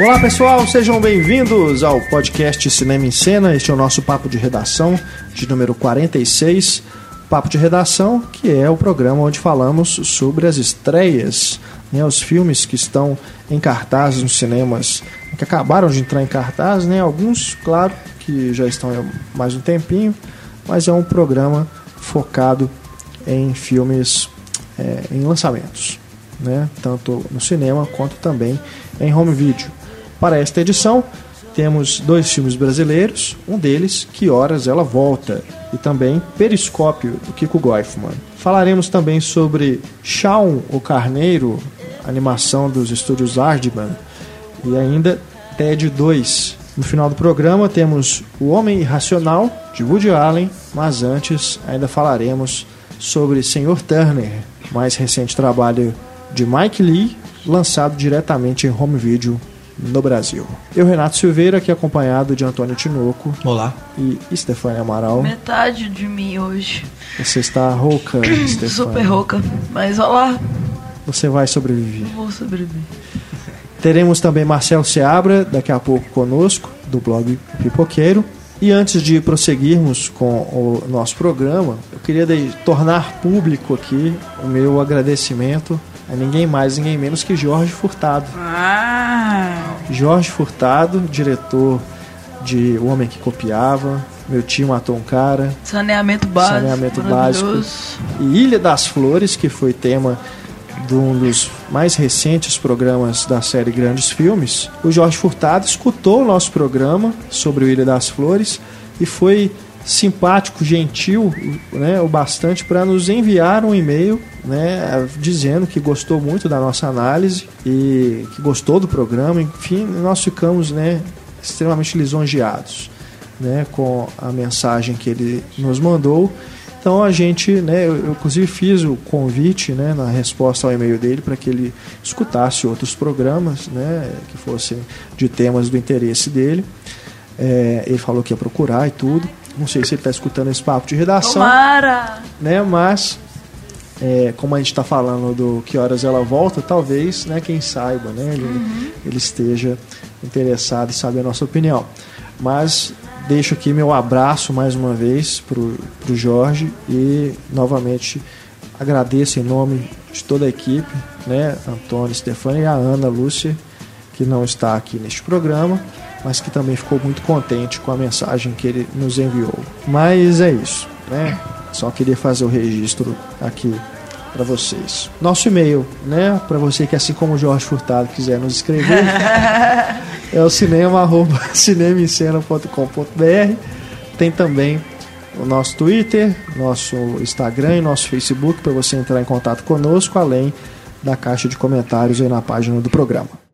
Olá pessoal, sejam bem-vindos ao podcast Cinema em Cena. Este é o nosso papo de redação de número 46. Papo de redação, que é o programa onde falamos sobre as estreias, né, os filmes que estão em cartaz nos cinemas, que acabaram de entrar em cartaz, né, alguns, claro, que já estão há mais um tempinho, mas é um programa focado em filmes, é, em lançamentos, né, tanto no cinema quanto também em home video. Para esta edição, temos dois filmes brasileiros, um deles, Que Horas Ela Volta, e também Periscópio, do Kiko Goifman. Falaremos também sobre Shaun, o Carneiro, animação dos estúdios Ardman, e ainda TED 2. No final do programa temos O Homem Irracional, de Woody Allen, mas antes ainda falaremos sobre Senhor Turner, mais recente trabalho de Mike Lee, lançado diretamente em home video no Brasil. Eu, Renato Silveira, aqui acompanhado de Antônio Tinoco. Olá. E Stefania Amaral. Metade de mim hoje. Você está rouca, Stefania. Super rouca. Mas olá. Você vai sobreviver. Vou sobreviver. Teremos também Marcel Seabra daqui a pouco conosco, do blog Pipoqueiro. E antes de prosseguirmos com o nosso programa, eu queria tornar público aqui o meu agradecimento a ninguém mais, ninguém menos que Jorge Furtado. Ah. Jorge Furtado, diretor de O Homem que Copiava, Meu Tio Matou um Cara, Saneamento Básico, Saneamento Básico. E Ilha das Flores, que foi tema de um dos mais recentes programas da série Grandes Filmes, o Jorge Furtado escutou o nosso programa sobre o Ilha das Flores e foi simpático, gentil, né, o bastante para nos enviar um e-mail, né, dizendo que gostou muito da nossa análise e que gostou do programa. Enfim, nós ficamos, né, extremamente lisonjeados, né, com a mensagem que ele nos mandou então a gente, né, eu, eu inclusive fiz o convite, né, na resposta ao e-mail dele para que ele escutasse outros programas, né, que fossem de temas do interesse dele. É, ele falou que ia procurar e tudo. Não sei se ele está escutando esse papo de redação. Tomara! Né, mas é, como a gente está falando do que horas ela volta, talvez, né, quem saiba, né, ele, uhum. ele esteja interessado em saber a nossa opinião. Mas deixo aqui meu abraço mais uma vez para o Jorge e novamente agradeço em nome de toda a equipe, né, Antônio, Stefania e a Ana Lúcia, que não está aqui neste programa, mas que também ficou muito contente com a mensagem que ele nos enviou. Mas é isso, né? Só queria fazer o registro aqui para vocês. Nosso e-mail, né, para você que assim como o Jorge Furtado quiser nos escrever, é o cinema arroba. Tem também o nosso Twitter, nosso Instagram e nosso Facebook para você entrar em contato conosco, além da caixa de comentários aí na página do programa.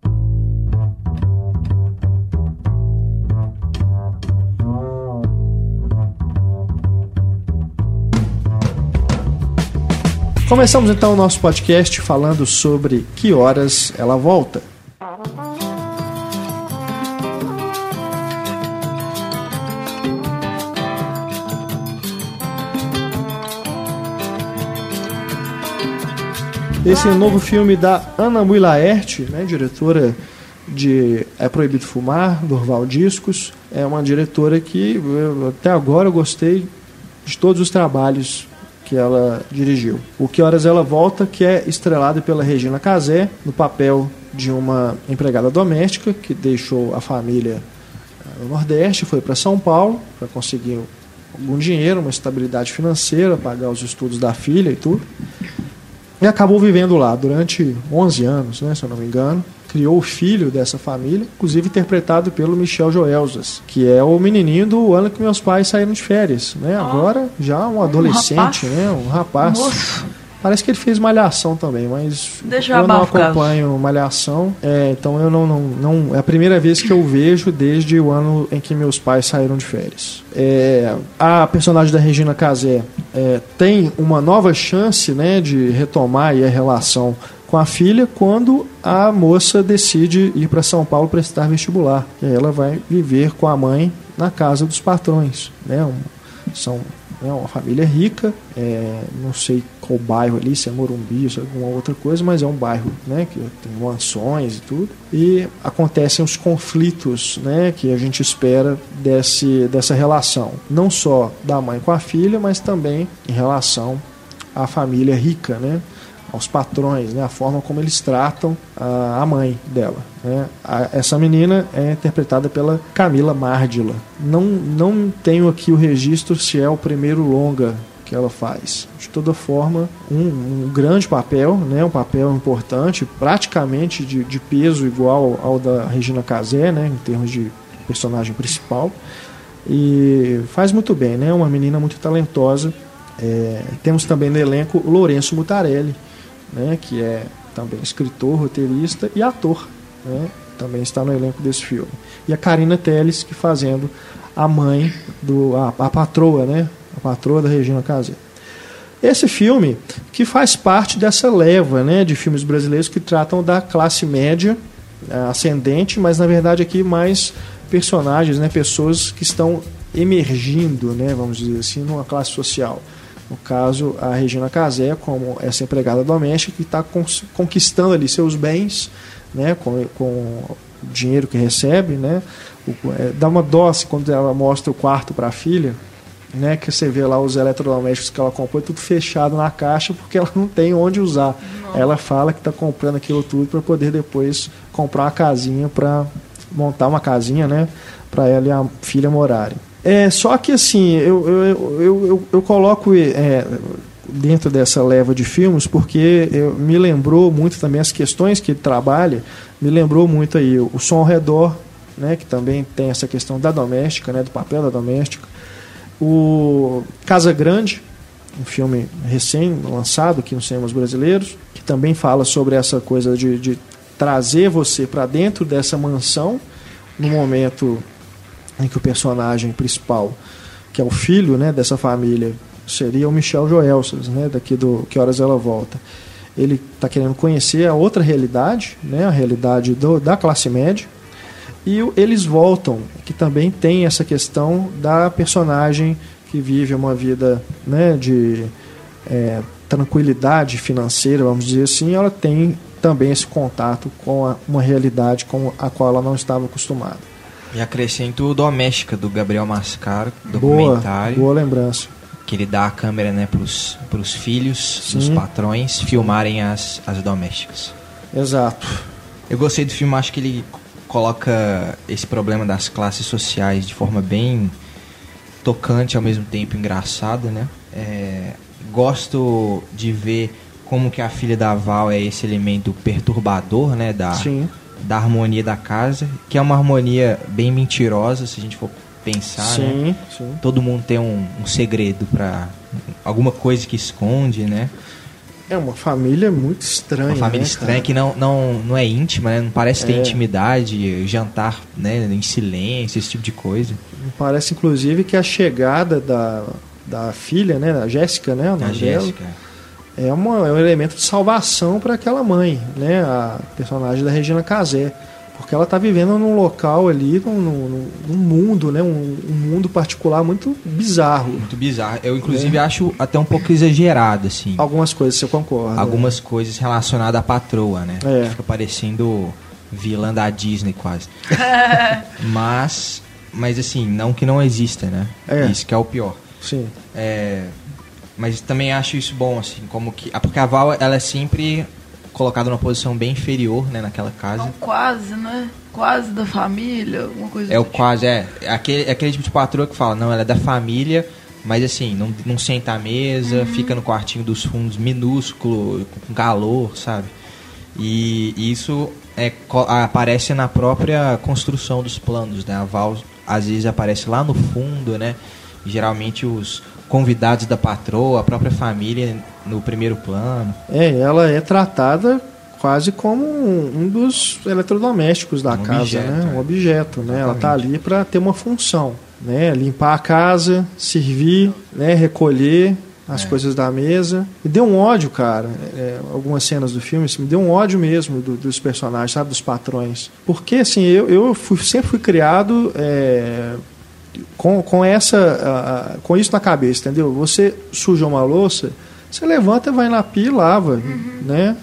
Começamos então o nosso podcast falando sobre que horas ela volta. Esse é o novo filme da Ana Mui Laerte, né, diretora de É Proibido Fumar, Durval Discos. É uma diretora que até agora eu gostei de todos os trabalhos que ela dirigiu. O Que Horas Ela Volta, que é estrelado pela Regina Casé, no papel de uma empregada doméstica que deixou a família eh, no Nordeste, foi para São Paulo para conseguir algum dinheiro, uma estabilidade financeira, pagar os estudos da filha e tudo. E acabou vivendo lá durante 11 anos, né, se eu não me engano criou o filho dessa família, inclusive interpretado pelo Michel Joelzas, que é o menininho do ano que meus pais saíram de férias, né? Agora já um adolescente, um né? Um rapaz. Moço. Parece que ele fez Malhação também, mas Deixa eu não acompanho Malhação. É, então eu não, não, não. É a primeira vez que eu vejo desde o ano em que meus pais saíram de férias. É, a personagem da Regina Casé é, tem uma nova chance né, de retomar a relação com a filha quando a moça decide ir para São Paulo prestar vestibular. E ela vai viver com a mãe na casa dos patrões. Né? Um, são né, uma família rica, é, não sei qual bairro ali, se é Morumbi, se é alguma outra coisa, mas é um bairro né, que tem mansões e tudo. E acontecem os conflitos né, que a gente espera desse, dessa relação, não só da mãe com a filha, mas também em relação à família rica, né? Aos patrões, né, a forma como eles tratam a, a mãe dela. Né. A, essa menina é interpretada pela Camila Mardila. Não, não tenho aqui o registro se é o primeiro longa que ela faz. De toda forma, um, um grande papel, né, um papel importante, praticamente de, de peso igual ao da Regina Casé, né, em termos de personagem principal. E faz muito bem, né? Uma menina muito talentosa. É, temos também no elenco Lourenço Mutarelli, né, que é também escritor, roteirista e ator, né, também está no elenco desse filme. E a Karina Telles, que fazendo a mãe do a, a patroa, né, a patroa da Regina Casé. Esse filme que faz parte dessa leva, né, de filmes brasileiros que tratam da classe média é, ascendente, mas na verdade aqui mais personagens, né, pessoas que estão emergindo, né, vamos dizer assim, numa classe social. No caso, a Regina Casé, como essa empregada doméstica, que está conquistando ali seus bens, né, com, com o dinheiro que recebe, né, o, é, dá uma dó quando ela mostra o quarto para a filha, né, que você vê lá os eletrodomésticos que ela comprou, tudo fechado na caixa porque ela não tem onde usar. Não. Ela fala que está comprando aquilo tudo para poder depois comprar uma casinha para montar uma casinha, né, para ela e a filha morarem. É, só que assim, eu, eu, eu, eu, eu coloco é, dentro dessa leva de filmes porque eu, me lembrou muito também as questões que ele trabalha, me lembrou muito aí o som ao redor, né, que também tem essa questão da doméstica, né, do papel da doméstica. O Casa Grande, um filme recém-lançado aqui nos cinemas brasileiros, que também fala sobre essa coisa de, de trazer você para dentro dessa mansão no momento em que o personagem principal, que é o filho né, dessa família, seria o Michel Joelsas, né, daqui do Que Horas Ela Volta. Ele está querendo conhecer a outra realidade, né, a realidade do, da classe média, e eles voltam, que também tem essa questão da personagem que vive uma vida né, de é, tranquilidade financeira, vamos dizer assim, ela tem também esse contato com a, uma realidade com a qual ela não estava acostumada. E acrescento o Doméstica, do Gabriel Mascaro, documentário. Boa, boa lembrança. Que ele dá a câmera né, para os filhos Sim. dos patrões filmarem as, as domésticas. Exato. Eu gostei do filme, acho que ele coloca esse problema das classes sociais de forma bem tocante, ao mesmo tempo engraçada, né? É, gosto de ver como que a filha da Val é esse elemento perturbador, né? Da, Sim da harmonia da casa, que é uma harmonia bem mentirosa, se a gente for pensar, sim, né? Sim. Todo mundo tem um, um segredo para alguma coisa que esconde, né? É uma família muito estranha. Uma família né, estranha cara? que não, não, não é íntima, né? Não parece ter é. intimidade, jantar né, em silêncio, esse tipo de coisa. Parece, inclusive, que a chegada da, da filha, né? Da Jéssica, né? A Jéssica é, uma, é um elemento de salvação para aquela mãe, né? A personagem da Regina Casé. Porque ela está vivendo num local ali, num, num, num mundo, né? Um, um, mundo particular muito bizarro. Muito bizarro. Eu, inclusive, é. acho até um pouco exagerado, assim. Algumas coisas você concorda. Algumas coisas relacionadas à patroa, né? É. Fica parecendo vilã da Disney, quase. mas, mas, assim, não que não exista, né? É. Isso que é o pior. Sim. É mas também acho isso bom, assim, como que. Porque a Val, ela é sempre colocada numa posição bem inferior, né, naquela casa. Não, quase, né? Quase da família, alguma coisa É o tipo. quase, é. é aquele, é aquele tipo de patroa que fala, não, ela é da família, mas assim, não, não senta à mesa, uhum. fica no quartinho dos fundos minúsculo, com calor, sabe? E, e isso é, aparece na própria construção dos planos, né? A Val às vezes aparece lá no fundo, né? geralmente os convidados da patroa, a própria família no primeiro plano. É, ela é tratada quase como um, dos eletrodomésticos da um casa, objeto, né? Um objeto, né? Ela está ali para ter uma função, né? Limpar a casa, servir, né? Recolher as é. coisas da mesa. Me deu um ódio, cara. É, algumas cenas do filme, assim, me deu um ódio mesmo do, dos personagens, sabe? Dos patrões. Porque, assim, eu, eu fui, sempre fui criado é, com, com essa com isso na cabeça, entendeu? Você suja uma louça, você levanta, vai na pia e lava, né?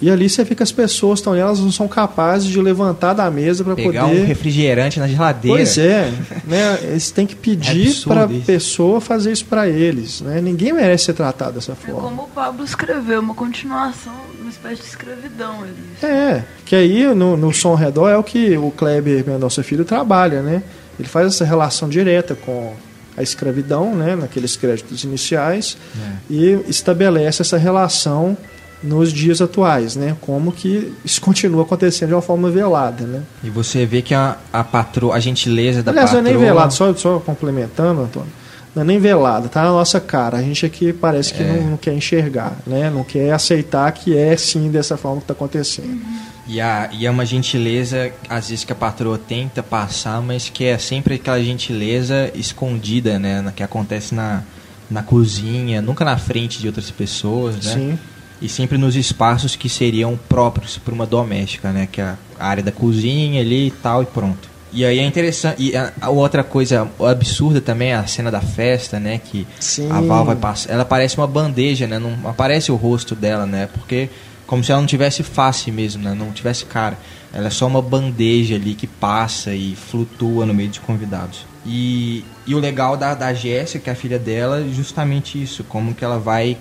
E ali você fica as pessoas estão ali, elas não são capazes de levantar da mesa para poder Pegar um refrigerante na geladeira. Pois é, né? Eles têm que pedir absurdo para a pessoa fazer isso para eles, né? Ninguém merece ser tratado dessa É forma. como o Pablo escreveu, uma continuação, uma espécie de escravidão ali. É, que aí no, no som ao redor é o que o Kleber Mendonça Filho trabalha, né? Ele faz essa relação direta com a escravidão, né, naqueles créditos iniciais, É. e estabelece essa relação nos dias atuais, né? Como que isso continua acontecendo de uma forma velada, né? E você vê que a, a patroa, a gentileza da Aliás, não é patroa... nem velado, só, só complementando, Antônio. Não é nem velado, tá na nossa cara. A gente aqui parece que É. não, não quer enxergar, né? Não quer aceitar que é sim dessa forma que está acontecendo. E, a, e é uma gentileza, às vezes, que a patroa tenta passar, mas que é sempre aquela gentileza escondida, né? Que acontece na, na cozinha, nunca na frente de outras pessoas, né? Sim. E sempre nos espaços que seriam próprios para uma doméstica, né? Que é a área da cozinha ali e tal, e pronto. E aí é interessante. E a, a outra coisa absurda também é a cena da festa, né? Que Sim. a Val vai passar. Ela parece uma bandeja, né? Não aparece o rosto dela, né? Porque como se ela não tivesse face mesmo, né? Não tivesse cara. Ela é só uma bandeja ali que passa e flutua no meio de convidados. E, e o legal da, da Jéssica, que é a filha dela, é justamente isso. Como que ela vai...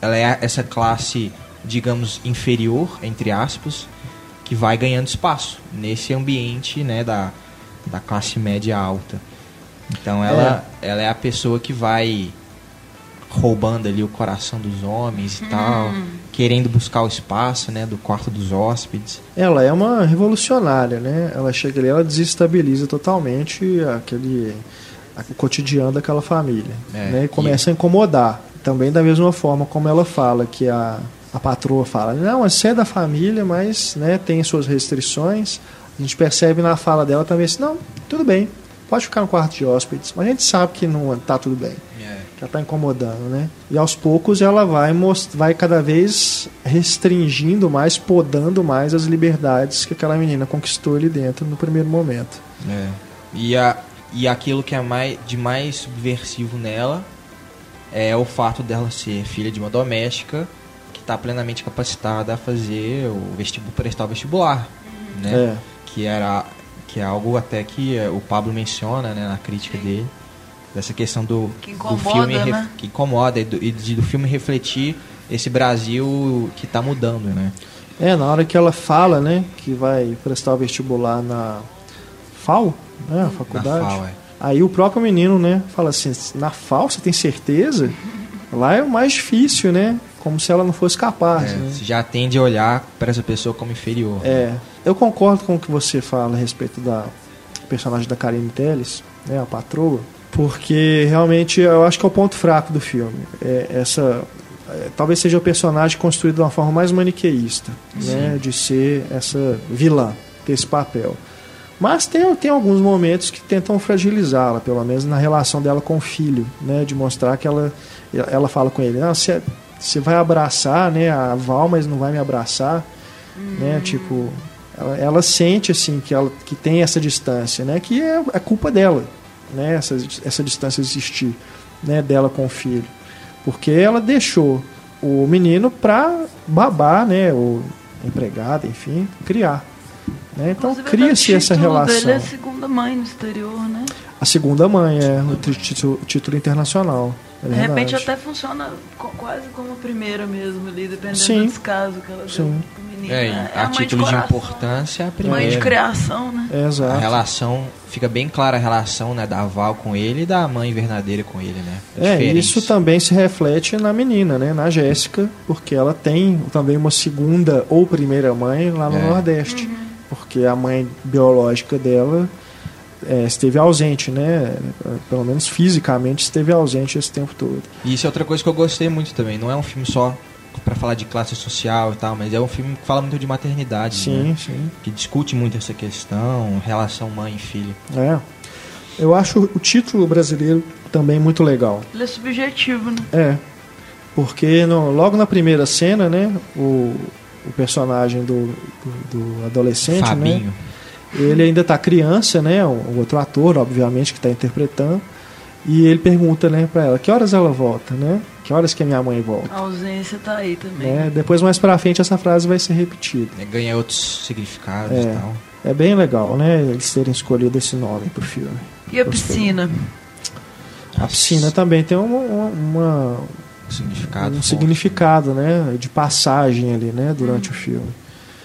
Ela é essa classe, digamos, inferior, entre aspas, que vai ganhando espaço nesse ambiente, né? Da, da classe média alta. Então ela, ela é a pessoa que vai roubando ali o coração dos homens e tal, querendo buscar o espaço, né, do quarto dos hóspedes. Ela é uma revolucionária, né? Ela chega ali, ela desestabiliza totalmente aquele o cotidiano daquela família, É, né? E começa a incomodar. Também da mesma forma como ela fala que a a patroa fala, não, você é da família, mas né, tem suas restrições. A gente percebe na fala dela também assim, não, tudo bem, pode ficar no quarto de hóspedes, mas a gente sabe que não tá tudo bem já está incomodando, né? E aos poucos ela vai vai cada vez restringindo mais, podando mais as liberdades que aquela menina conquistou ali dentro no primeiro momento. É. E, a, e aquilo que é mais, de mais subversivo nela é o fato dela ser filha de uma doméstica que está plenamente capacitada a fazer o vestibular, prestar o vestibular, né? É. Que era que é algo até que eh, o Pablo menciona, né, na crítica dele, dessa questão do, Que do incomoda, filme ref- né? que incomoda e do, e do filme refletir esse Brasil que está mudando, né? É, na hora que ela fala, né, que vai prestar o vestibular na FAO, né, a faculdade. Na FAO, é. Aí o próprio menino, né, fala assim, na FAO você tem certeza? Lá é o mais difícil, né? Como se ela não fosse capaz, É, né? Você já tende a olhar para essa pessoa como inferior. É, eu concordo com o que você fala a respeito da personagem da Karine Telles, né, a patroa, porque realmente eu acho que é o ponto fraco do filme. É essa é, talvez seja o personagem construído de uma forma mais maniqueísta, né, de ser essa vilã, ter esse papel. Mas tem, tem alguns momentos que tentam fragilizá-la, pelo menos na relação dela com o filho, né, de mostrar que ela ela fala com ele, não, você, você vai abraçar, né, a Val, mas não vai me abraçar, né, tipo ela, ela sente assim que ela que tem essa distância, né, que é, é culpa dela, né, essa, essa distância existir, né, dela com o filho, porque ela deixou o menino para babar, né, o empregado, enfim, criar. Né? Então cria-se essa relação. dele é segunda mãe no exterior, né? A segunda mãe é o título, título internacional. é De repente até funciona quase como a primeira mesmo ali, dependendo Sim. do descaso que ela deu Sim. pro menino. É, né? a mãe título de, coração, importância, a Mãe primeira. de criação, né? É, A exato. relação, fica bem clara a relação né, da Val com ele e da mãe verdadeira com ele, né? É, Diferente. isso também se reflete na menina, né? Na Jéssica, porque ela tem também uma segunda ou primeira mãe lá no É. Nordeste. Porque a mãe biológica dela é, esteve ausente, né? Pelo menos fisicamente esteve ausente esse tempo todo. E isso é outra coisa que eu gostei muito também. Não é um filme só pra falar de classe social e tal, mas é um filme que fala muito de maternidade, Sim, né? sim. Que discute muito essa questão, relação mãe e filho. É. Eu acho o título brasileiro também muito legal. Ele é subjetivo, né? É. Porque no- logo na primeira cena, né? O, o personagem do, do, do adolescente, né? Fabinho. Ele ainda tá criança, né? O, o outro ator, obviamente, que está interpretando. E ele pergunta, né, para ela, que horas ela volta, né? Que horas que a minha mãe volta? A ausência tá aí também. Né? Depois, mais pra frente, essa frase vai ser repetida. É, Ganha outros significados É. e tal. É bem legal, né? Eles terem escolhido esse nome pro filme. E a piscina? A piscina também tem uma, uma- uma- Significado. um forte. significado, né? De passagem ali, né? Durante o filme.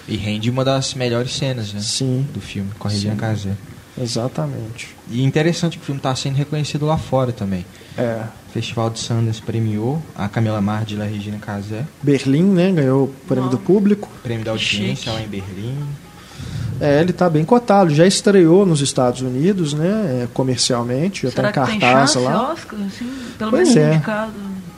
E rende uma das melhores cenas né, Sim, do filme, com a Regina. Casé. exatamente. E interessante que o filme está sendo reconhecido lá fora também. É. O Festival de Sundance premiou a Camila Mardi e a Regina Casé. Berlim, né? Ganhou o prêmio do público. Prêmio da audiência Chique. lá em Berlim. É, ele tá bem cotado. Já estreou nos Estados Unidos, né? é, comercialmente. Já Será tá em tem cartaz chance, lá. Oscar? Assim, pelo Pois menos é. indicado.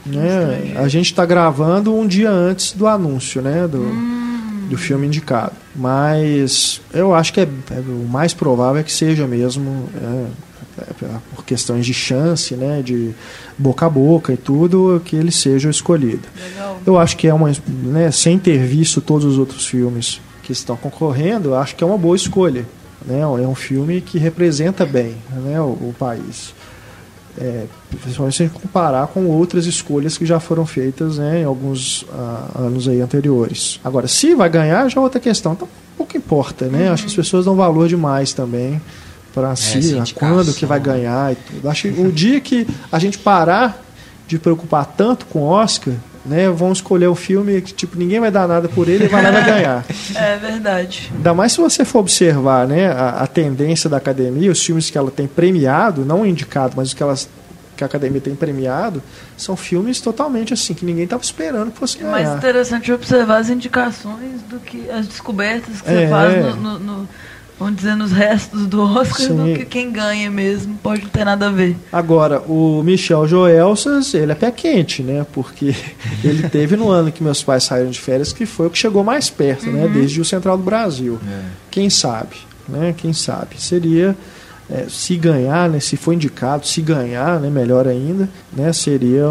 né? A gente está gravando um dia antes do anúncio, né? Do, Hum. do filme indicado. Mas eu acho que é, é- o mais provável é que seja mesmo é, por questões de chance, né? De boca a boca e tudo, que ele seja o escolhido. Legal. Eu acho que é uma, né, sem ter visto todos os outros filmes que estão concorrendo, acho que é uma boa escolha. Né? É um filme que representa bem né, o, o país. É, principalmente se a gente comparar com outras escolhas que já foram feitas né, em alguns ah, anos aí anteriores. Agora, se vai ganhar, já é outra questão. Então, pouco importa, né? Acho que as pessoas dão valor demais também para si, a indicação. quando que vai ganhar e tudo. Acho que o dia que a gente parar de preocupar tanto com o Oscar, né, vão escolher um filme que tipo ninguém vai dar nada por ele e vai lá e vai ganhar. É verdade. Ainda mais se você for observar né, a, a tendência da academia, os filmes que ela tem premiado, não indicado, mas os que, elas, que a academia tem premiado, são filmes totalmente assim, que ninguém estava esperando que fosse É mais ganhar. interessante observar as indicações do que as descobertas que É. você faz no, no- no- vamos dizer, nos restos do Oscar Sim. do que quem ganha mesmo. Pode não ter nada a ver. Agora, o Michel Joelsas, ele é pé quente, né? Porque ele teve no ano que meus pais saíram de férias, que foi o que chegou mais perto, né? Desde o Central do Brasil. É. Quem sabe, né? Quem sabe. Seria, é, se ganhar, né? Se for indicado, se ganhar, né? Melhor ainda, né? Seria,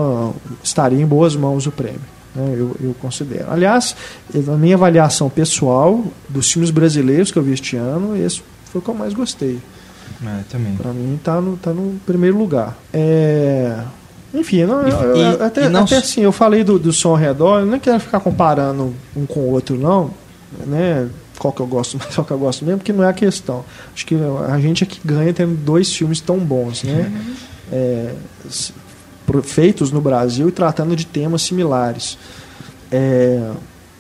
estaria em boas mãos o prêmio. Né, Eu, eu considero. Aliás, na minha avaliação pessoal dos filmes brasileiros que eu vi este ano, esse foi o que eu mais gostei. É, também. Pra mim tá no, tá no primeiro lugar. É... Enfim, não, E- eu- e- eu- até, e não até assim, eu falei do, do som ao redor, eu não quero ficar comparando um com o outro, não, né? Qual que eu gosto mais, qual que eu gosto mesmo, porque não é a questão. Acho que a gente é que ganha tendo dois filmes tão bons, né? É, s- pro- feitos no Brasil e tratando de temas similares. É,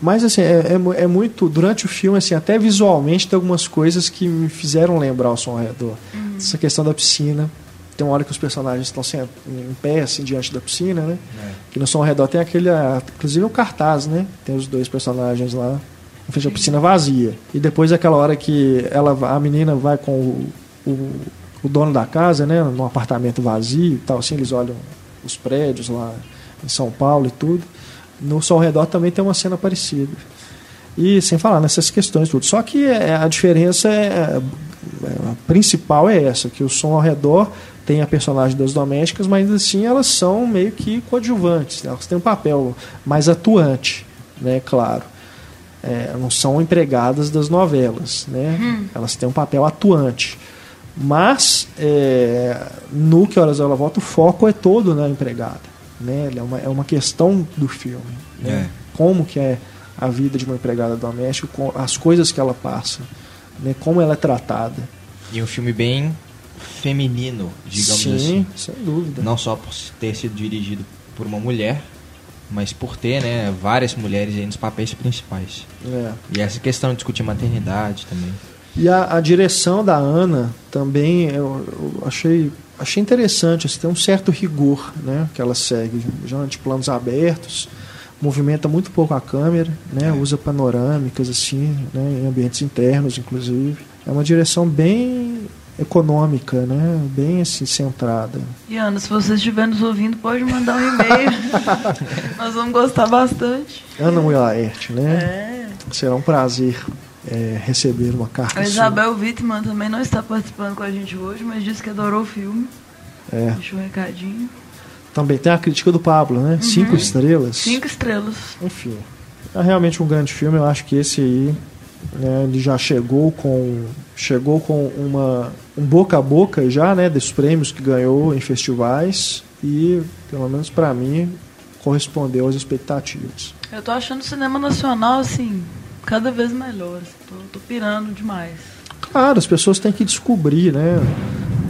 mas assim, é, é é muito. Durante o filme, assim, até visualmente tem algumas coisas que me fizeram lembrar o som ao redor. Essa questão da piscina. Tem uma hora que os personagens estão sent- em pé, assim, diante da piscina, né? É. Que no som ao redor tem aquele. Inclusive o cartaz, né? Tem os dois personagens lá. Em frente à piscina vazia. E depois aquela hora que ela, a menina vai com o, o, o dono da casa, né? Num apartamento vazio e tal, assim, eles olham os prédios lá em São Paulo e tudo. No ao redor também tem uma cena parecida. E sem falar nessas questões tudo. Só que é, a diferença é, é, a principal é essa, que o som ao redor tem a personagem das domésticas, mas assim elas são meio que coadjuvantes, elas têm um papel mais atuante, né, claro. É, não são empregadas das novelas, né? Elas têm um papel atuante. Mas é, no Que Horas Ela Volta, o foco é todo na empregada. Né? É, uma, é uma questão do filme. Né? Como que é a vida de uma empregada doméstica, as coisas que ela passa, né? como ela é tratada. E um filme bem feminino, digamos Sim, assim. sem dúvida. Não só por ter sido dirigido por uma mulher, mas por ter né, várias mulheres aí nos papéis principais. É. E essa questão de discutir maternidade também. E a, a direção da Ana também eu, eu achei, achei interessante, assim, tem um certo rigor né, que ela segue, já de planos abertos, movimenta muito pouco a câmera, né, É. usa panorâmicas assim, né, em ambientes internos inclusive. É uma direção bem econômica, né, bem assim centrada. E Ana, se você estiver nos ouvindo, pode mandar um e-mail. Nós vamos gostar bastante. Ana Willaert, né? É. Será um prazer é, receber uma carta A sua. Isabel Wittmann também não está participando com a gente hoje, mas disse que adorou o filme. É. Deixou um recadinho. Também tem a crítica do Pablo, né? Cinco estrelas. Cinco estrelas. Enfim, é realmente um grande filme. Eu acho que esse aí né? Ele já chegou com chegou com uma um boca a boca já, né, dos prêmios que ganhou em festivais e pelo menos para mim correspondeu às expectativas. Eu tô achando o cinema nacional assim cada vez melhor. Assim, tô, tô pirando demais. Claro, as pessoas têm que descobrir, né?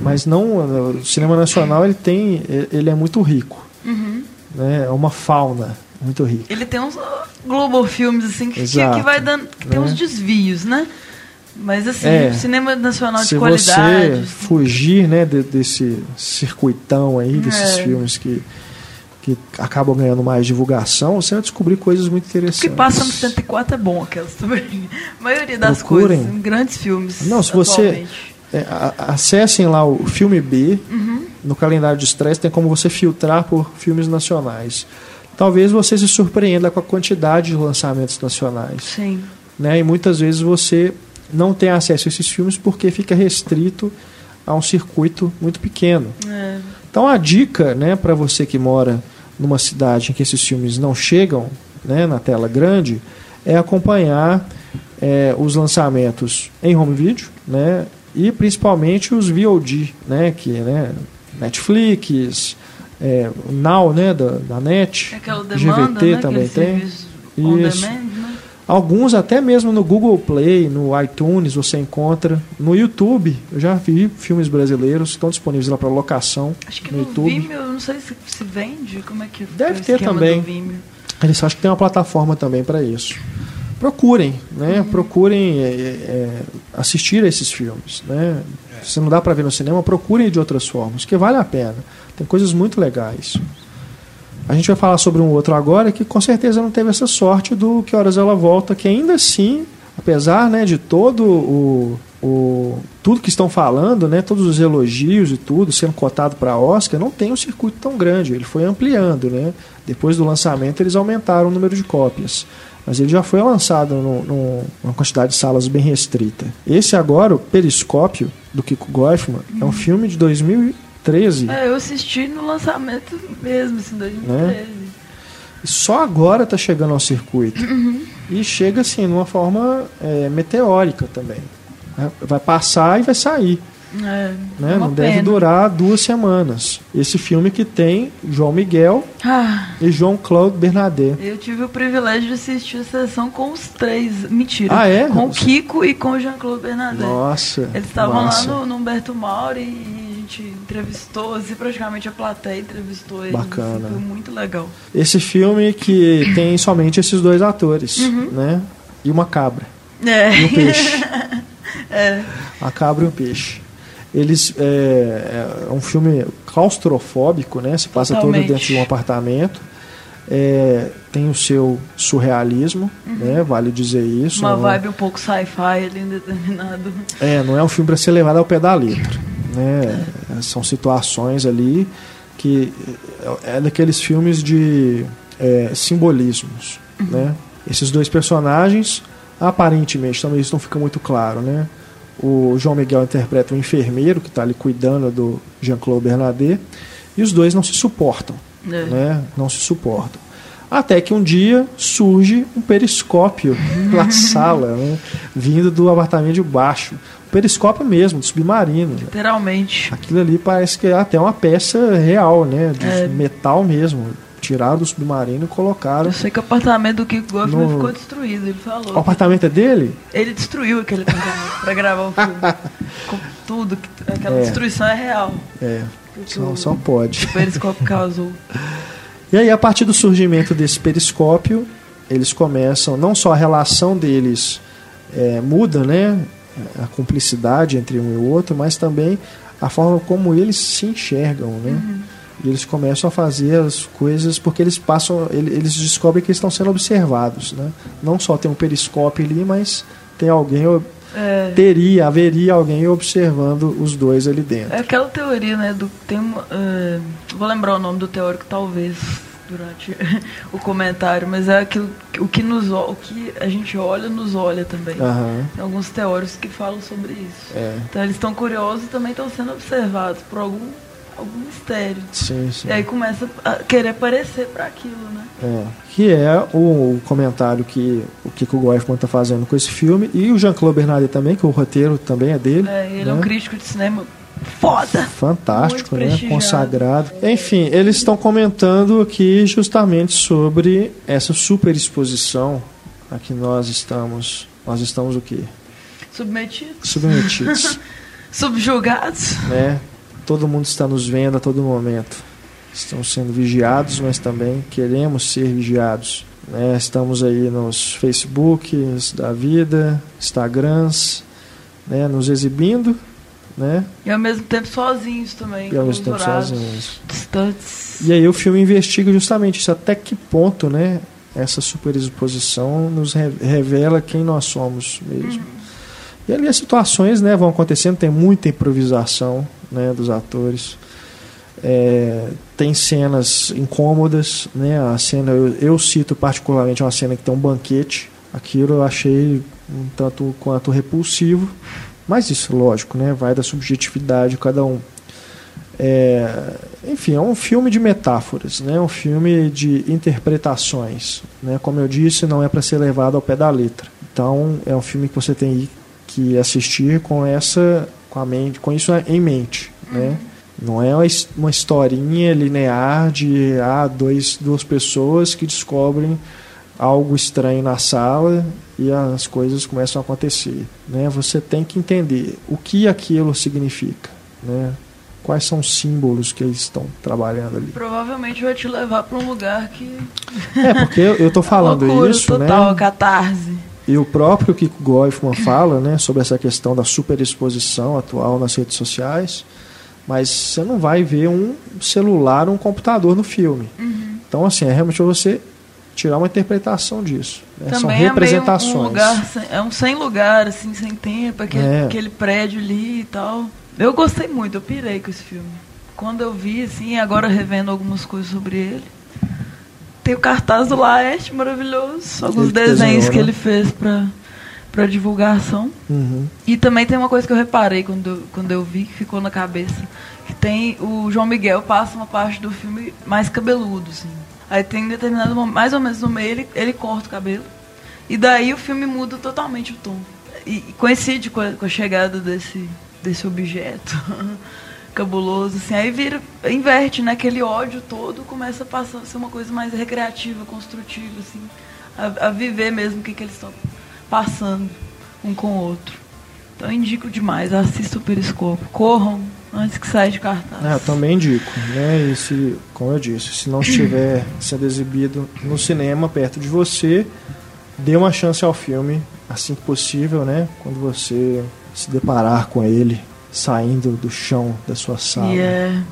Mas não, o cinema nacional ele tem, ele é muito rico, Uhum. né? É uma fauna muito rica. Ele tem uns Global Filmes assim que, que Exato, vai dando, que tem né? uns desvios, né? Mas assim, É. cinema nacional de Se qualidade. você fugir, né, de- desse circuitão aí, desses É. filmes que que acabam ganhando mais divulgação, você vai descobrir coisas muito O interessantes. que passa no 104 é bom, aquelas também. A maioria das Procurem. coisas, grandes filmes. Não, se você-. É, a- acessem lá o filme B. Uhum. No calendário de estresse tem como você filtrar por filmes nacionais. Talvez você se surpreenda com a quantidade de lançamentos nacionais. Sim. Né? E muitas vezes você não tem acesso a esses filmes porque fica restrito a um circuito muito pequeno. É. Então a dica né, para você que mora numa cidade em que esses filmes não chegam né, na tela grande é acompanhar é, os lançamentos em home video né, e principalmente os VOD, né, que né, Netflix, é, Now né, da, da NET, É aquela demanda, GVT né? também aquele tem. Isso. Alguns até mesmo no Google Play, no iTunes você encontra. No YouTube, eu já vi filmes brasileiros que estão disponíveis lá para locação Acho que no no, YouTube. Vimeo, eu não sei se, se vende, como é que Deve é ter também. Eles acham que tem uma plataforma também para isso. Procurem, né? Procurem é, é, assistir a esses filmes, né? Se não dá para ver no cinema, procurem de outras formas, que vale a pena. Tem coisas muito legais. A gente vai falar sobre um outro agora que com certeza não teve essa sorte do Que Horas Ela Volta, que ainda assim, apesar né, de todo o, o tudo que estão falando, né, todos os elogios e tudo sendo cotado para Oscar, não tem um circuito tão grande. Ele foi ampliando, né? Depois do lançamento eles aumentaram o número de cópias, mas ele já foi lançado no, no, numa quantidade de salas bem restrita. Esse agora, o Periscópio do Kiko Goifman, é um filme de 2013. É, eu assisti no lançamento mesmo, assim, 2013. E só agora está chegando ao circuito. E chega assim, numa forma é, meteórica também. né? Vai passar e vai sair. É, Né? é Não deve pena. durar duas semanas. Esse filme que tem João Miguel Ah, e João Claude Bernadette. eu tive o privilégio de assistir a sessão com os três. Mentira. Ah, é? Com o Kiko e com o Jean-Claude Bernadette. Nossa. Eles estavam lá no, no Humberto Mauro e gente entrevistou, assim, praticamente a plateia entrevistou assim, Bacana. Foi muito legal. Esse filme que tem somente esses dois atores, Uhum. né? E uma cabra. É. E um peixe. é. A cabra e o peixe. Eles é, é um filme claustrofóbico, né? Se passa todo Totalmente. dentro de um apartamento. É, tem o seu surrealismo, né? Vale dizer isso. Uhum. Uma não, vibe um pouco sci-fi ali em determinado. É, não é um filme para ser levado ao pé da letra, né? São situações ali que é daqueles filmes de é, simbolismos, né? Esses dois personagens, aparentemente, também isso não fica muito claro, né? O João Miguel interpreta um enfermeiro que está ali cuidando do Jean-Claude Bernadette e os dois não se suportam, É. né? Não se suportam. Até que um dia surge um periscópio na sala, né? vindo do apartamento de baixo. Um periscópio mesmo, do submarino. Literalmente. Aquilo ali parece que é até uma peça real, né? De É. metal mesmo. Tiraram do submarino e colocaram. Eu sei que o apartamento do Kiko Goffman No- ficou destruído, ele falou. O apartamento é dele? Ele destruiu aquele apartamento pra gravar o filme. Com tudo, que- aquela É. destruição é real. É, só, o- só pode. O periscópio causou. E aí, a partir do surgimento desse periscópio, eles começam, não só a relação deles é, muda, né? A cumplicidade entre um e o outro, mas também a forma como eles se enxergam, né? E eles começam a fazer as coisas porque eles passam, ele- eles descobrem que estão sendo observados, né? Não só tem um periscópio ali, mas tem alguém, É, teria, haveria alguém observando os dois ali dentro. é aquela teoria, né? Do, tem é, vou lembrar o nome do teórico, talvez, durante o comentário, mas é aquilo que- o que, nos, o- que a gente olha, nos olha também. Aham, Tem alguns teóricos que falam sobre isso. é. Então eles estão curiosos e também estão sendo observados por algum algum mistério. Sim, sim. E aí começa a querer aparecer para aquilo, né? É, que é o, comentário que o Kiko Goifman está fazendo com esse filme e o Jean-Claude Bernardet também, que o roteiro também é dele. É, ele né? é um crítico de cinema foda. Fantástico, né? Consagrado. Enfim, eles estão comentando aqui justamente sobre essa superexposição a que nós estamos. Nós estamos o quê? Submetidos. Submetidos. Subjugados. Né? Todo mundo está nos vendo a todo momento. Estamos sendo vigiados, mas também queremos ser vigiados. Né? Estamos aí nos Facebooks da vida, Instagrams, né? nos exibindo né? E ao mesmo tempo sozinhos também. E ao mesmo tempo sozinhos. Distantes. E aí o filme investiga justamente isso, até que ponto, né? Essa superexposição nos revela quem nós somos mesmo. Uhum. E ali as situações né, vão acontecendo, tem muita improvisação né, dos atores. É, tem cenas incômodas, né? A cena, eu, eu, cito particularmente uma cena que tem um banquete. Aquilo eu achei um tanto quanto repulsivo. Mas isso, lógico, né, vai da subjetividade de cada um. É, enfim, é um filme de metáforas, né, um filme de interpretações. Né, como eu disse, não é para ser levado ao pé da letra. Então, é um filme que você tem que assistir com essa, com a mente, com isso em mente, né? uhum. né? Não é uma historinha linear de ah, dois, duas pessoas que descobrem algo estranho na sala e as coisas começam a acontecer. Né? Você tem que entender o que aquilo significa. Né? Quais são os símbolos que eles estão trabalhando ali. Provavelmente vai te levar para um lugar que. É, porque eu estou falando loucura, isso. Total, né? catarse. E o próprio Kiko Goifman fala né, sobre essa questão da superexposição atual nas redes sociais, mas você não vai ver um celular, um computador no filme. Uhum. Então, assim, é realmente você tirar uma interpretação disso. Né? São representações. É um, lugar, é um sem lugar, assim, sem tempo, aquele, é. aquele prédio ali e tal. Eu gostei muito, eu pirei com esse filme. Quando eu vi, assim, agora revendo algumas coisas sobre ele, tem o cartaz do Laeste maravilhoso, alguns ele desenhos tesouro, que ele fez para para divulgação. Uhum. E também tem uma coisa que eu reparei quando eu, quando eu vi, que ficou na cabeça, que tem o João Miguel passa uma parte do filme mais cabeludo, assim. Aí tem determinado momento, mais ou menos no meio, ele, ele corta o cabelo. E daí o filme muda totalmente o tom. E, e coincide com a, com a, chegada desse, desse objeto cabuloso, assim. Aí vira, inverte, né? Aquele ódio todo começa a passar a ser uma coisa mais recreativa, construtiva, assim. A, a viver mesmo o que, que eles estão passando um com o outro. Então indico demais, assista o Periscopo. Corram, antes que saia de cartaz. É, eu também indico, né? E se, como eu disse, se não estiver sendo exibido no cinema perto de você, dê uma chance ao filme assim que possível, né? Quando você se deparar com ele saindo do chão da sua sala. Yeah.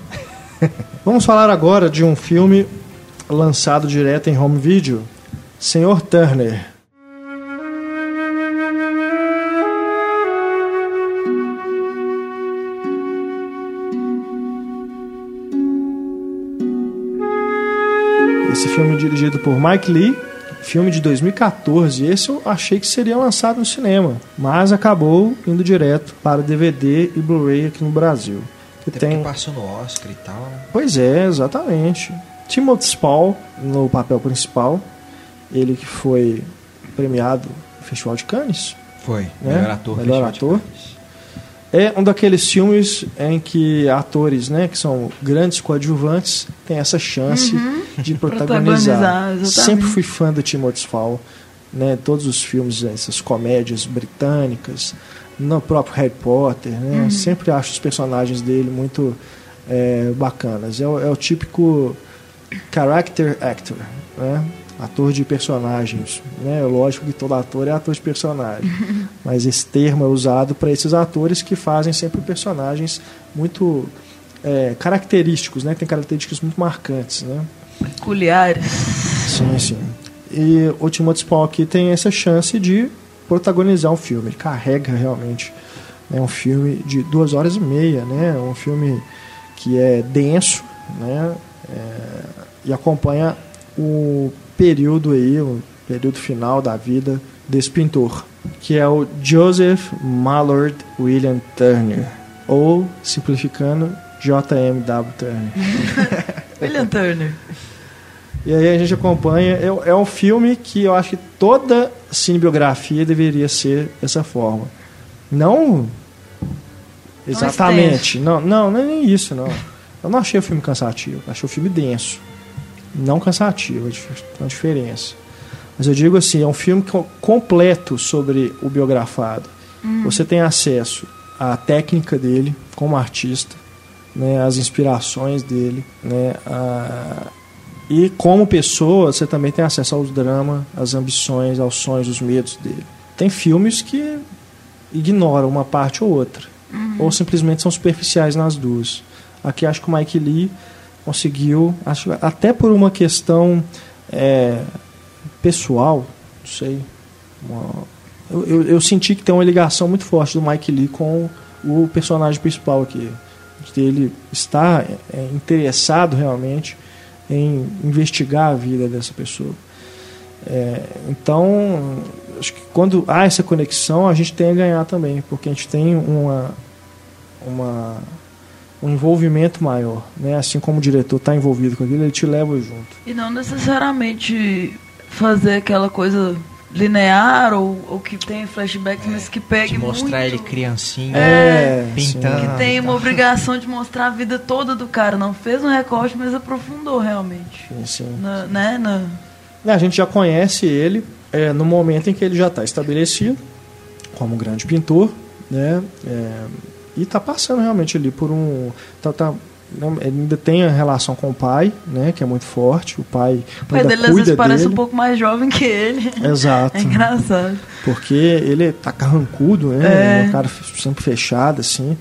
Vamos falar agora de um filme lançado direto em home video, Senhor Turner. Esse filme é dirigido por Mike Lee, filme de 2014. Esse eu achei que seria lançado no cinema, mas acabou indo direto para DVD e Blu-ray aqui no Brasil. Que Até tem passou no Oscar e tal. Né? Pois é, exatamente. Timothy Spall no papel principal, ele que foi premiado no Festival de Cannes. Foi, né? melhor ator. Melhor ator. É um daqueles filmes em que atores, né, que são grandes coadjuvantes, têm essa chance uhum. de protagonizar. protagonizar Sempre fui fã do Timothy Spall, né, todos os filmes, essas comédias britânicas, no próprio Harry Potter, né, uhum. sempre acho os personagens dele muito é, bacanas. É o, é o típico character actor, né? Ator de personagens. Né? Lógico que todo ator é ator de personagem, mas esse termo é usado para esses atores que fazem sempre personagens muito é, característicos, né? tem características muito marcantes. Né? Peculiares. Sim, sim. E o Timothy Spall aqui tem essa chance de protagonizar um filme. Ele carrega realmente né, um filme de duas horas e meia, né? um filme que é denso né? É, e acompanha o período aí, o período final da vida desse pintor, que é o Joseph Mallord William Turner, ou simplificando, J.M.W. Turner. William Turner. E aí a gente acompanha. É, é um filme que eu acho que toda cinebiografia deveria ser dessa forma. Não exatamente. Não, não, não é nem isso, não. Eu não achei o filme cansativo. Achei o filme denso. Não cansativo, é uma diferença. Mas eu digo assim, é um filme completo sobre o biografado. Hum. Você tem acesso à técnica dele como artista, né, às inspirações dele, né, a... e como pessoa você também tem acesso aos dramas, às ambições, aos sonhos, os medos dele. Tem filmes que ignoram uma parte ou outra, uhum. ou simplesmente são superficiais nas duas. Aqui acho que o Mike Lee conseguiu, acho, até por uma questão é, pessoal, não sei, uma, eu, eu, eu, senti que tem uma ligação muito forte do Mike Lee com o personagem principal aqui. Ele está é, interessado realmente em investigar a vida dessa pessoa. É, então, acho que quando há essa conexão, a gente tem a ganhar também, porque a gente tem uma, uma um envolvimento maior, né? Assim como o diretor está envolvido com aquilo, ele te leva junto. E não necessariamente fazer aquela coisa linear ou, ou que tem flashbacks, é, mas que pegue de mostrar muito. ele criancinha, é, pintando. Que tem uma obrigação de mostrar a vida toda do cara. Não fez um recorte, mas aprofundou realmente. Sim, sim. Na, né? Na... É, a gente já conhece ele é, no momento em que ele já está estabelecido como um grande pintor, né? É, e está passando realmente ali por um. Tá, tá, ele ainda tem a relação com o pai, né, que é muito forte. O pai, o pai dele às vezes dele. parece um pouco mais jovem que ele. Exato. É engraçado. Porque ele tá carrancudo, né? É. um cara sempre fechado, assim.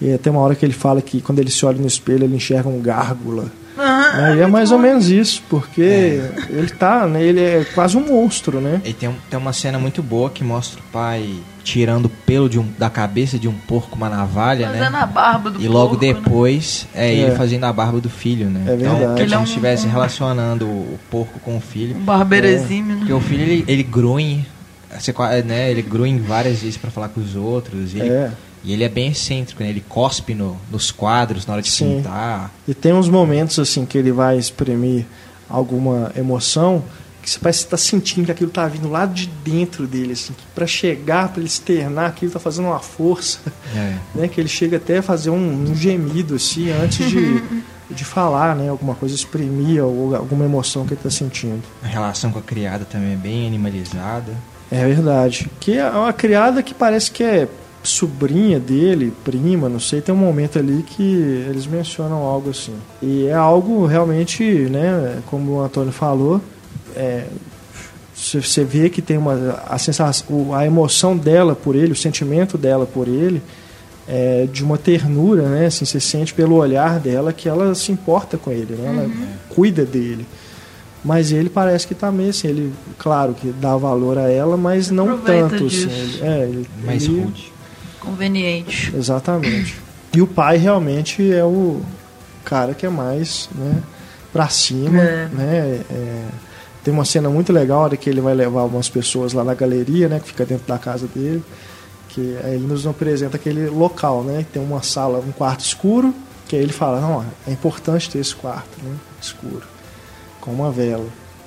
E tem uma hora que ele fala que quando ele se olha no espelho, ele enxerga um gárgula. Ah, é, é mais bom. ou menos isso, porque é. ele tá, né, ele é quase um monstro, né? E tem, tem uma cena muito boa que mostra o pai tirando o pelo de um, da cabeça de um porco uma navalha, fazendo né? a barba do E logo porco, né? depois né? é ele é. fazendo a barba do filho, né? É verdade. Então, ele é como se estivesse relacionando o porco com o filho. Um barbeiro é. né? Porque o filho, ele, ele grunhe, né? Ele grunhe várias vezes para falar com os outros. E ele, é. E ele é bem excêntrico, né? Ele cospe no, nos quadros na hora de Sim. pintar. E tem uns momentos assim que ele vai exprimir alguma emoção que você parece estar tá sentindo que aquilo está vindo lá de dentro dele, assim, para chegar, para ele externar, aquilo está fazendo uma força, é. né? Que ele chega até a fazer um, um gemido assim antes de, de falar, né? Alguma coisa exprimir ou alguma emoção que ele está sentindo. A relação com a criada também é bem animalizada. É verdade. Que é uma criada que parece que é sobrinha dele, prima, não sei, tem um momento ali que eles mencionam algo assim. E é algo realmente, né, como o Antônio falou, é, você vê que tem uma a sensação, a emoção dela por ele, o sentimento dela por ele, é de uma ternura, né? Assim, você sente pelo olhar dela que ela se importa com ele, né? Ela uhum. cuida dele. Mas ele parece que está meio assim, ele, claro que dá valor a ela, mas não tanto assim. Ele, é, ele, mais ele, rude. Conveniente. Exatamente. E o pai realmente é o cara que é mais, né, para cima, é. né? É, tem uma cena muito legal, a hora que ele vai levar algumas pessoas lá na galeria, né, que fica dentro da casa dele, que aí ele nos apresenta aquele local, né, tem uma sala, um quarto escuro, que aí ele fala, não, é importante ter esse quarto, né, escuro, com uma vela.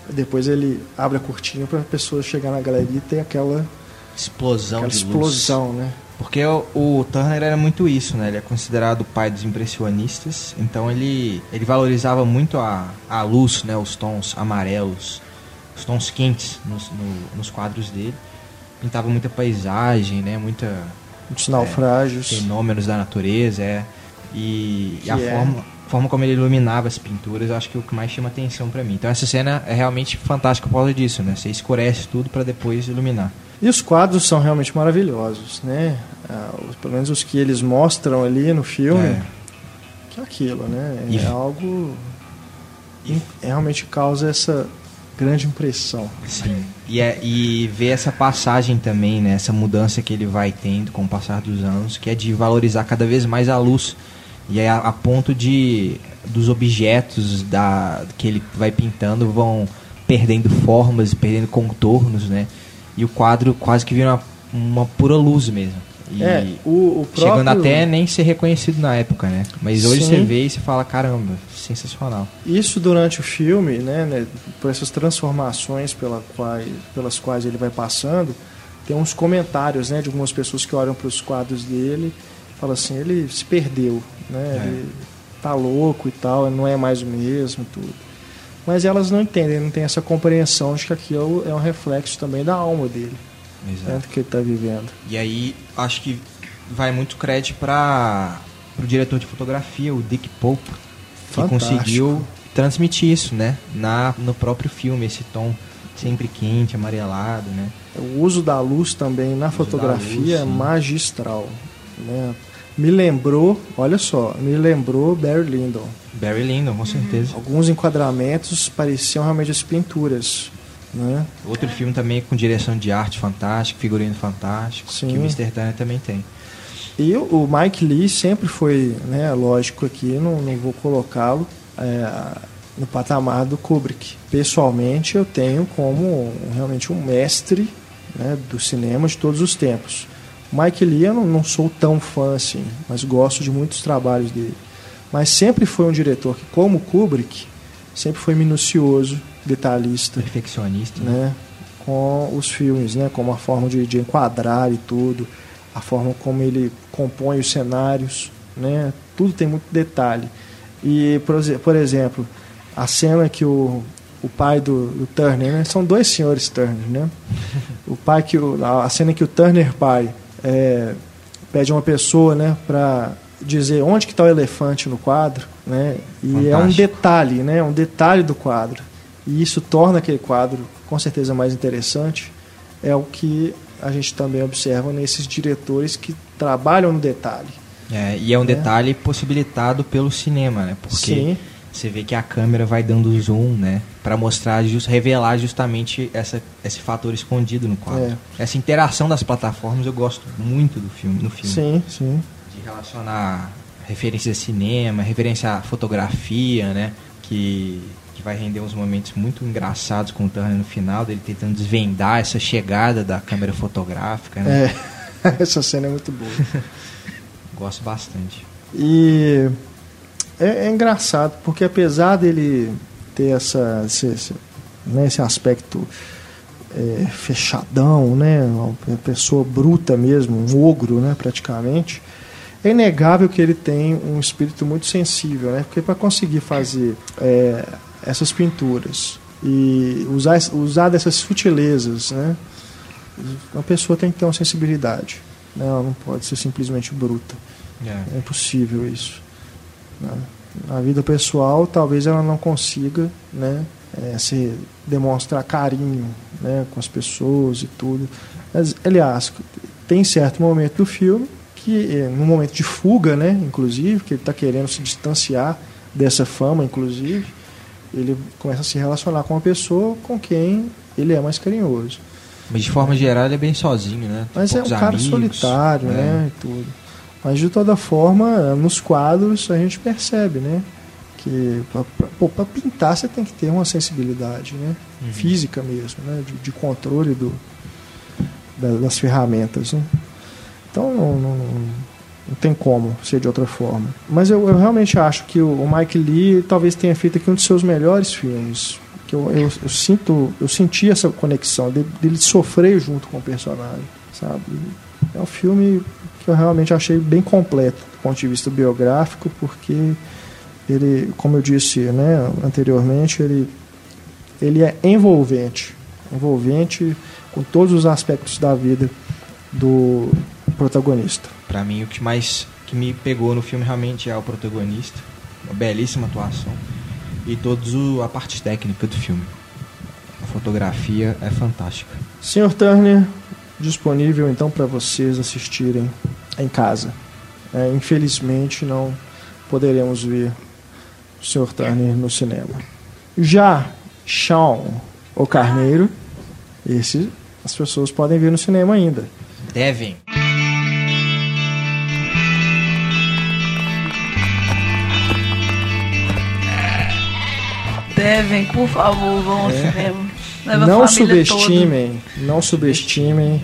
Depois ele abre a cortina para a pessoa chegar na galeria e ter aquela explosão aquela explosão, luz. né? Porque o, o, Turner era muito isso, né? Ele é considerado o pai dos impressionistas, então ele, ele valorizava muito a, a luz, né? Os tons amarelos, os tons quentes nos, no, nos quadros dele. Pintava muita paisagem, né? Muita muitos naufrágios, é, fenômenos da natureza, é. E, e a é. forma, forma como ele iluminava as pinturas, eu acho que é o que mais chama atenção para mim. Então essa cena é realmente fantástica por causa disso, né? Você escurece tudo para depois iluminar. E os quadros são realmente maravilhosos, né? Ah, pelo menos os que eles mostram ali no filme, é. que é aquilo, né? É e... algo e realmente causa essa grande impressão. Sim. E, é, e ver essa passagem também, né? Essa mudança que ele vai tendo com o passar dos anos, que é de valorizar cada vez mais a luz. E é a, a ponto de dos objetos da, que ele vai pintando vão perdendo formas, perdendo contornos, né? E o quadro quase que vira uma, uma pura luz mesmo. E É, o, o próprio... chegando até nem ser reconhecido na época, né? Mas hoje Sim. você vê e você fala, caramba, sensacional. Isso durante o filme, né, né, por essas transformações pela quais, pelas quais ele vai passando, tem uns comentários, né, de algumas pessoas que olham para os quadros dele e falam assim, ele se perdeu, né, É. ele tá louco e tal, não é mais o mesmo e tudo. Mas elas não entendem, não têm essa compreensão de que aquilo é um reflexo também da alma dele, né, do que ele está vivendo. E aí, acho que vai muito crédito para o diretor de fotografia, o Dick Pope, que Fantástico. conseguiu transmitir isso, né? Na, no próprio filme, esse tom sempre quente, amarelado, né? O uso da luz também na fotografia luz, é magistral. Né? Me lembrou, olha só, me lembrou Barry Lyndon. Barry Lyndon, com certeza. Alguns enquadramentos pareciam realmente as pinturas. Né? Outro filme também com direção de arte fantástico, figurino fantástico, Sim. que o Mr. Turner também tem. E o Mike Lee sempre foi, né, lógico aqui, não, não vou colocá-lo é, no patamar do Kubrick. Pessoalmente, eu tenho como realmente um mestre né, do cinema de todos os tempos. Mike Lee eu não, não sou tão fã assim, mas gosto de muitos trabalhos dele. Mas sempre foi um diretor que, como Kubrick, sempre foi minucioso, detalhista Perfeccionista, né? né, com os filmes, né, como a forma de, de enquadrar e tudo, a forma como ele compõe os cenários, né, tudo tem muito detalhe. E, por, exe- por exemplo, a cena que o, o pai do, do Turner, né, são dois senhores Turner, né, o pai que o, a cena que o Turner pai é, pede uma pessoa, né, para dizer onde que está o elefante no quadro, né, e é um Fantástico. detalhe, né, um detalhe do quadro. E isso torna aquele quadro com certeza mais interessante. É o que a gente também observa nesses diretores que trabalham no detalhe. É, e é um Né? detalhe possibilitado pelo cinema, né? Porque Sim. você vê que a câmera vai dando zoom, né? Pra mostrar, just, revelar justamente essa, esse fator escondido no quadro. É. Essa interação das plataformas eu gosto muito do filme, no filme. Sim, sim. De relacionar referências a cinema, referência à fotografia, né? Que, que vai render uns momentos muito engraçados com o Turner no final, dele tentando desvendar essa chegada da câmera fotográfica, né? É, essa cena é muito boa. Gosto bastante. E é, é engraçado, porque apesar dele ter essa, esse, esse, né, esse aspecto é, fechadão, né, uma pessoa bruta mesmo, um ogro né, praticamente, é inegável que ele tem um espírito muito sensível, né, porque para conseguir fazer é, essas pinturas e usar, usar dessas sutilezas, né, uma pessoa tem que ter uma sensibilidade. Né, ela não pode ser simplesmente bruta. É. É impossível isso. né? Na vida pessoal, talvez ela não consiga né, eh, se demonstrar carinho né, com as pessoas e tudo. Mas, aliás, tem certo momento do filme que, eh, num momento de fuga, né, inclusive, que ele está querendo se distanciar dessa fama, inclusive, ele começa a se relacionar com uma pessoa com quem ele é mais carinhoso. Mas de forma geral ele é bem sozinho, né? Tem Mas é um cara amigos, solitário, é. né? E tudo. Mas de toda forma, nos quadros a gente percebe, né? Que para pintar você tem que ter uma sensibilidade, né? Uhum. Física mesmo, né? De, de controle do, da- das ferramentas, né? Então não, não, não tem como ser de outra forma. Mas eu, eu realmente acho que o, o Mike Lee talvez tenha feito aqui um dos seus melhores filmes. Que eu, eu, eu sinto, eu senti essa conexão dele, dele sofrer junto com o personagem, sabe? É um filme que eu realmente achei bem completo do ponto de vista biográfico, porque ele, como eu disse né, anteriormente, ele, ele é envolvente, envolvente com todos os aspectos da vida do protagonista. Pra mim o que mais que me pegou no filme realmente é o protagonista, uma belíssima atuação e todos o, a parte técnica do filme. A fotografia é fantástica. Sr. Turner, disponível então para vocês assistirem em casa. É, infelizmente não poderemos ver o Sr. Turner no cinema. Já Sean, o Carneiro, esse as pessoas podem ver no cinema ainda. Devem. Devem, por favor, vão ao É. cinema. Leva não subestimem, não subestimem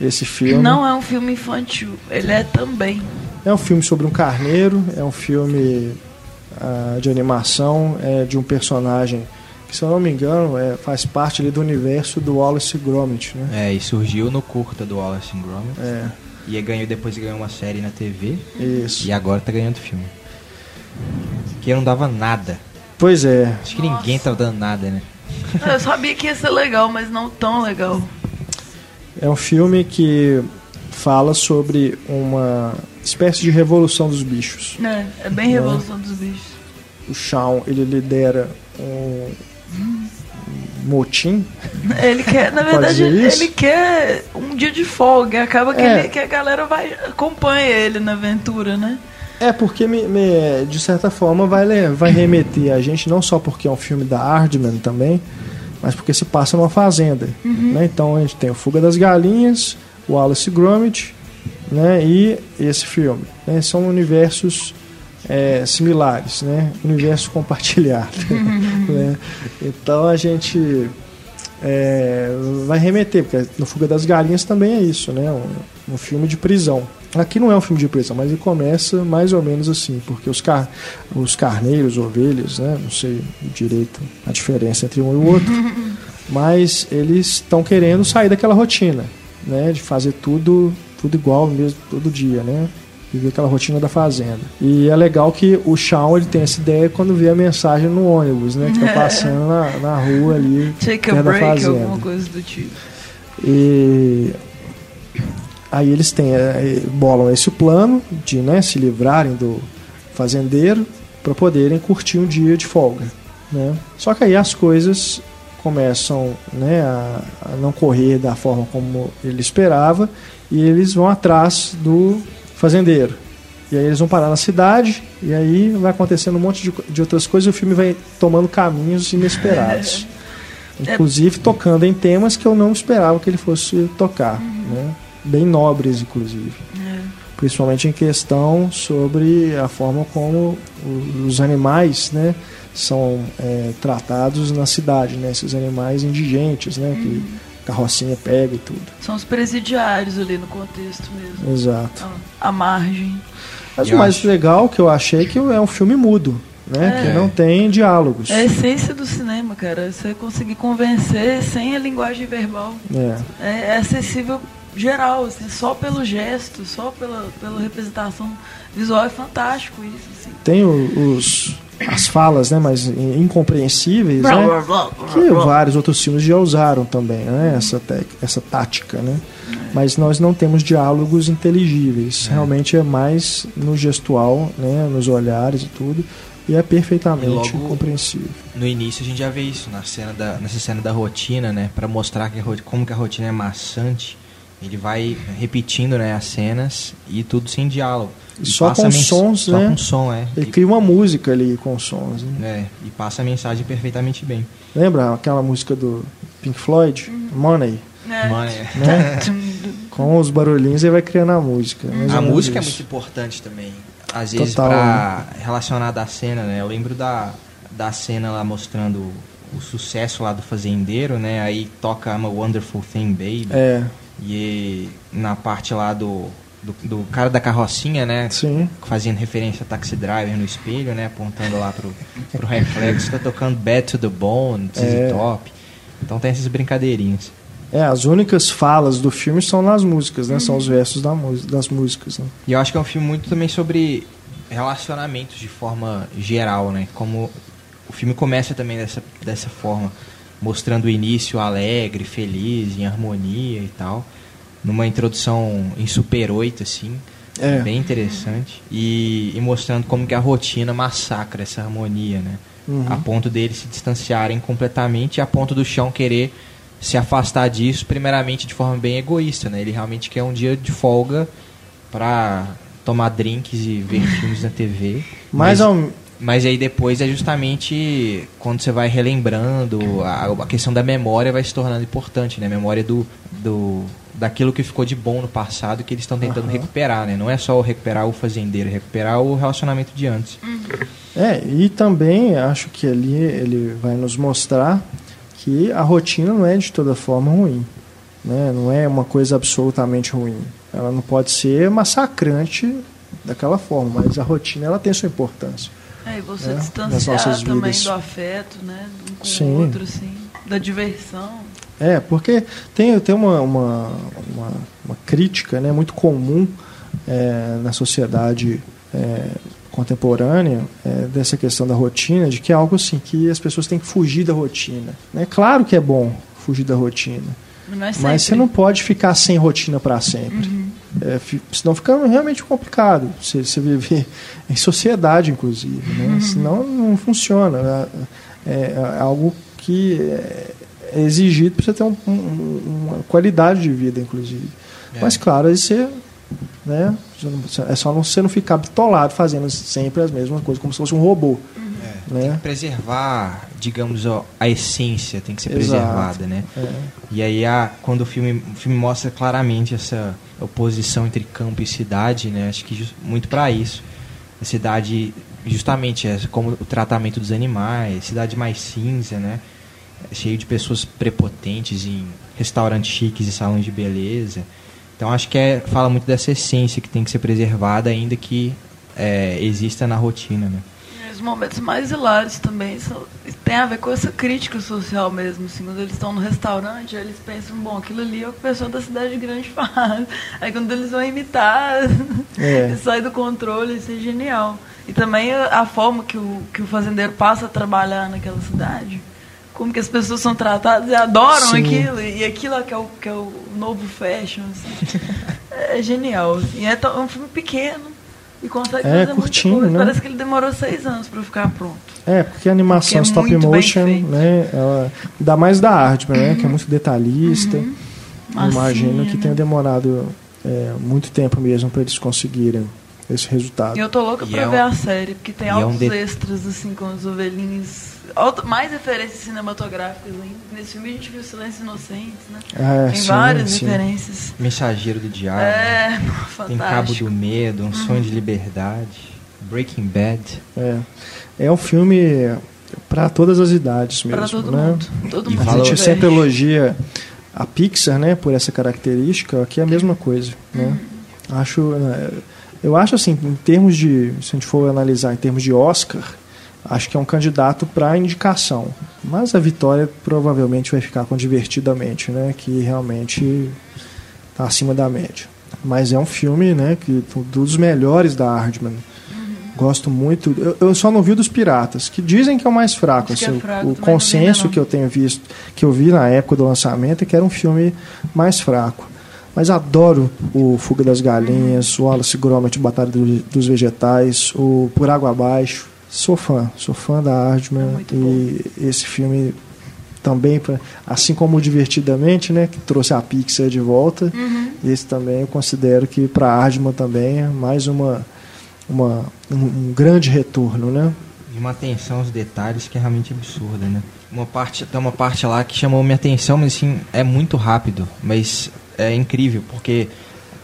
esse filme. Não é um filme infantil, ele é também. É um filme sobre um carneiro, é um filme uh, de animação, é de um personagem que, se eu não me engano, é, faz parte ali do universo do Wallace Gromit, né? É, e surgiu no curta do Wallace Gromit. É. E ganhou, depois ganhou uma série na TV. Isso. E agora tá ganhando filme. Que não dava nada. Pois é. Acho que Nossa. ninguém tava dando nada, né? Eu sabia que ia ser legal, mas não tão legal. É um filme que fala sobre uma espécie de revolução dos bichos. É, é bem né? revolução dos bichos. O Shawn, ele lidera um motim. Ele quer, na verdade, ele quer um dia de folga. Acaba que, é. ele, que a galera vai acompanha ele na aventura, né? É, porque me, me, de certa forma vai, vai remeter a gente, não só porque é um filme da Hardman também, mas porque se passa numa fazenda. Uhum. Né? Então a gente tem o Fuga das Galinhas, o Alice Gromit né? e esse filme. Né? São universos é, similares, né? universo compartilhado. Uhum. né? Então a gente é, vai remeter, porque no Fuga das Galinhas também é isso, né? um, um filme de prisão. Aqui não é um filme de prisão, mas ele começa mais ou menos assim, porque os, car os carneiros, ovelhas, né? não sei direito a diferença entre um e o outro, mas eles estão querendo sair daquela rotina, né? de fazer tudo, tudo igual mesmo todo dia, né? Viver aquela rotina da fazenda. E é legal que o Shawn ele tem essa ideia quando vê a mensagem no ônibus, né? Que tá passando na, na rua ali. Take a break, alguma coisa do tipo. E Aí eles têm, é, bolam esse plano de né, se livrarem do fazendeiro para poderem curtir um dia de folga. Né? Só que aí as coisas começam né, a, a, não correr da forma como ele esperava e eles vão atrás do fazendeiro. E aí eles vão parar na cidade e aí vai acontecendo um monte de, de outras coisas e o filme vai tomando caminhos inesperados. Inclusive tocando em temas que eu não esperava que ele fosse tocar. Né? bem nobres, inclusive. É. Principalmente em questão sobre a forma como os animais né, são é, tratados na cidade, né, esses animais indigentes, né, que uhum. Carrocinha pega e tudo. São os presidiários ali no contexto mesmo. Exato. A, a margem. Mas eu o mais acho... legal que eu achei é que é um filme mudo. Né, é. que não tem diálogos. É a essência do cinema, cara. Você conseguir convencer sem a linguagem verbal. É, é, é acessível geral, assim, só pelo gesto, só pela, pela representação visual é fantástico isso. Assim. Tem os, as falas, né, mas incompreensíveis, né, que vários outros filmes já usaram também, né, essa, essa tática, né. Mas nós não temos diálogos inteligíveis. É. Realmente é mais no gestual, né, nos olhares e tudo e é perfeitamente e compreensível. No início a gente já vê isso na cena da, nessa cena da rotina, né, para mostrar que como que a rotina é maçante ele vai repetindo né, as cenas e tudo sem diálogo. E só com sons, só né? com som, é. Ele e, cria uma música ali com sons. Né? É, e passa a mensagem perfeitamente bem. Lembra aquela música do Pink Floyd? Money. É. Money. Né? com os barulhinhos ele vai criando a música. A música isso. é muito importante também. Às vezes para relacionar da cena, né? Eu lembro da, da cena lá mostrando o sucesso lá do fazendeiro, né? Aí toca I'm a Wonderful Thing, Baby. É. E na parte lá do, do, do, cara da carrocinha, né? Sim. Fazendo referência a Taxi Driver no espelho, né? Apontando lá pro, pro reflexo. tá tocando Bad to the Bone, é. Top. Então tem essas brincadeirinhas. É, as únicas falas do filme são nas músicas, né? Uhum. São os versos da das músicas. Né? E eu acho que é um filme muito também sobre relacionamentos de forma geral, né? Como o filme começa também dessa, dessa forma mostrando o início alegre, feliz, em harmonia e tal. Numa introdução em Super 8, assim. É. Bem interessante. E, e, mostrando como que a rotina massacra essa harmonia, né? Uhum. A ponto deles se distanciarem completamente e a ponto do chão querer se afastar disso, primeiramente de forma bem egoísta, né? Ele realmente quer um dia de folga para tomar drinks e ver filmes na TV. Mas, mas ao, mas aí depois é justamente quando você vai relembrando, a, a questão da memória vai se tornando importante, né? A memória do, do, daquilo que ficou de bom no passado que eles estão tentando uhum. recuperar, né? Não é só recuperar o fazendeiro, é recuperar o relacionamento de antes. É, e também acho que ali ele vai nos mostrar que a rotina não é de toda forma ruim. né? não é uma coisa absolutamente ruim. Ela não pode ser massacrante daquela forma, mas a rotina ela tem sua importância. É, e você É, distanciar também vidas. do afeto, né? Um com Sim. o outro, assim. Da diversão. É, porque tem, tem uma, uma, uma, uma crítica né, muito comum é, na sociedade é, contemporânea é, dessa questão da rotina, de que é algo assim, que as pessoas têm que fugir da rotina. Né? Claro que é bom fugir da rotina, Não é sempre. mas você não pode ficar sem rotina para sempre. Uhum. É, fi- senão fica realmente complicado você, você viver em sociedade, inclusive. Né? Uhum. Senão não funciona. É, é algo que é é exigido para você ter um- um- uma qualidade de vida, inclusive. É. Mas, claro, aí você. Né, é só não, você não ficar bitolado fazendo sempre as mesmas coisas, como se fosse um robô. É, Né? Tem que preservar, digamos, ó, a essência tem que ser Exato. preservada, né? É, E aí, a, quando o filme, o filme mostra claramente essa oposição entre campo e cidade, né? Acho que jus- muito para isso. A cidade, justamente, é como o tratamento dos animais, cidade mais cinza, né? Cheio de pessoas prepotentes em restaurantes chiques e salões de beleza. Então, acho que é, fala muito dessa essência que tem que ser preservada, ainda que é, exista na rotina, né? Os momentos mais hilários também são, tem a ver com essa crítica social mesmo. Assim, quando eles estão no restaurante, eles pensam, bom, aquilo ali é o que o pessoal da cidade grande faz. Aí quando eles vão imitar, É. sai do controle, isso é genial. E também a, forma que o, que o fazendeiro passa a trabalhar naquela cidade. Como que as pessoas são tratadas e adoram Sim. aquilo. E aquilo é que é o, que é o novo fashion. assim. É genial. assim. E é tão- um filme pequeno. E consegue É, fazer curtinho, muita coisa. né? Parece que ele demorou seis anos para ficar pronto. É, porque a animação Porque é stop motion, né, ela dá mais da Hardman, né, que é muito detalhista. Eu Imagino que né? tenha demorado é, muito tempo mesmo para eles conseguirem esse resultado. E eu tô louca pra é um- ver a série, porque tem e é um altos de- extras, assim, com os ovelhinhos. Mais referências cinematográficas ainda. Nesse filme a gente viu Silêncios Inocentes, né? É, tem sim, várias sim. referências. Mensageiro do Diabo. É, Tem Cabo fantástico. do Medo, Um Sonho de Liberdade, Breaking Bad. É, é um filme para todas as idades mesmo, Pra todo né? mundo. Todo mundo. A gente se sempre elogia a Pixar, né, por essa característica, aqui é a mesma coisa, né? Acho, né, eu acho assim, em termos de, se a gente for analisar em termos de Oscar, acho que é um candidato para indicação. Mas a vitória provavelmente vai ficar com Divertidamente, né, que realmente está acima da média. Mas é um filme, né, que dos melhores da Hardman. Gosto muito. Eu, eu só não vi o dos Piratas, que dizem que é o mais fraco. É assim, o- fraco, o consenso que eu tenho visto, que eu vi na época do lançamento, é que era um filme mais fraco. Mas adoro o Fuga das Galinhas, o Wallace Gromit, Batalha do- dos Vegetais, o Por Água Abaixo. Sou fã, sou fã da É Hardman muito e esse filme também, assim como o Divertidamente, né, que trouxe a Pixar de volta, Uhum. esse também eu considero que para a Hardman também é mais uma, uma, um, um grande retorno, né? E uma atenção aos detalhes que é realmente absurda, né? Uma parte, tem uma parte lá que chamou minha atenção, mas assim, é muito rápido, mas é incrível, porque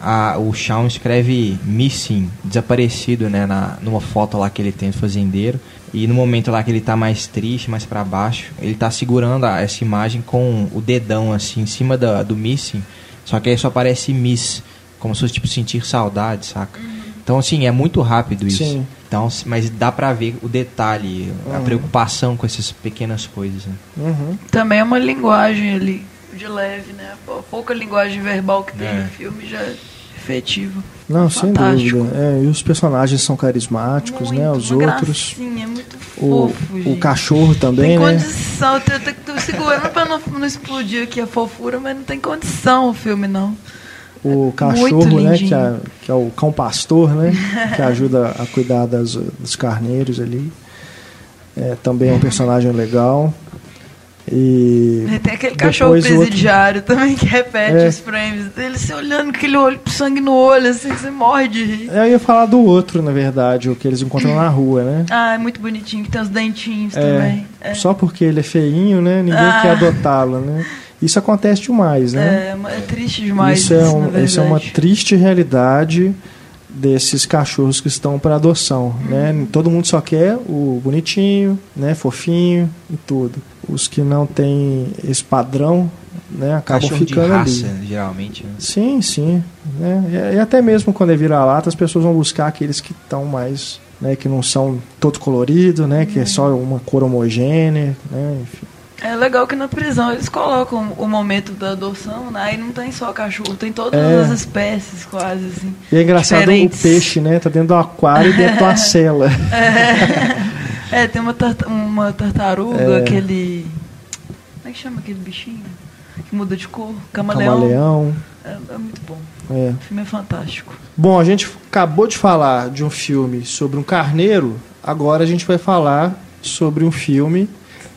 a, o Shawn escreve missing, desaparecido, né, na, numa foto lá que ele tem do fazendeiro, e no momento lá que ele tá mais triste, mais para baixo, ele tá segurando a- essa imagem com o dedão assim em cima da, do missing, só que aí só aparece miss, como se fosse tipo sentir saudade, saca? Então assim, é muito rápido isso. Sim. Então, mas dá pra ver o detalhe, a Uhum. preocupação com essas pequenas coisas. Né? Uhum. Também é uma linguagem ali, de leve, né? A pouca linguagem verbal que tem É. no filme já Não, sem dúvida. É, e os personagens são carismáticos, Muito, né? Os outros. gracinha, é muito O, fofo, o gente. cachorro também, tem né? condição, eu tenho- eu tô segurando pra não, não explodir aqui a fofura, mas não tem condição o filme, não. O É cachorro, né? Que é, que é o cão pastor, né? que ajuda a cuidar das, dos carneiros ali. É, também é um personagem legal. E E Tem aquele cachorro depois o outro- presidiário também que repete É. os frames. Ele se olhando com aquele olho, sangue no olho, assim, você morre de rir. Eu ia falar do outro, na verdade, o que eles encontram na rua, né? Ah, é muito bonitinho, que tem os dentinhos É, também. É. Só porque ele é feinho, né? Ninguém Ah. quer adotá-lo, né? Isso acontece demais, né? É, é triste demais isso, isso, é um- na isso é uma triste realidade desses cachorros que estão para adoção, né? Uhum. Todo mundo só quer o bonitinho, né? Fofinho e tudo. Os que não têm esse padrão né, acabam Cachorro de ficando raça, ali. geralmente. né? Sim, sim. Né? E, e até mesmo quando é vira-lata, as pessoas vão buscar aqueles que estão mais. Né, que não são todos coloridos, né, que é só uma cor homogênea, né, enfim. É legal que na prisão eles colocam o momento da adoção, né? Aí não tem só cachorro, tem todas É. as espécies quase, assim. E é engraçado Diferentes. o peixe, né, tá dentro do aquário e dentro de uma cela. É, tem uma, tarta- uma tartaruga, É. aquele. Como é que chama aquele bichinho? Que muda de cor? Camaleão. Camaleão. É, é muito bom. É. O filme é fantástico. Bom, a gente acabou de falar de um filme sobre um carneiro, agora a gente vai falar sobre um filme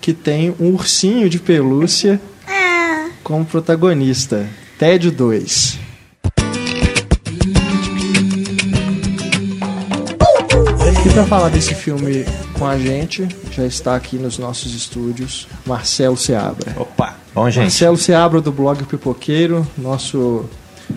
que tem um ursinho de pelúcia como protagonista. Ted 2. E para falar desse filme com a gente, já está aqui nos nossos estúdios, Marcelo Seabra. Opa! Bom, gente. Marcelo Seabra do blog Pipoqueiro, nosso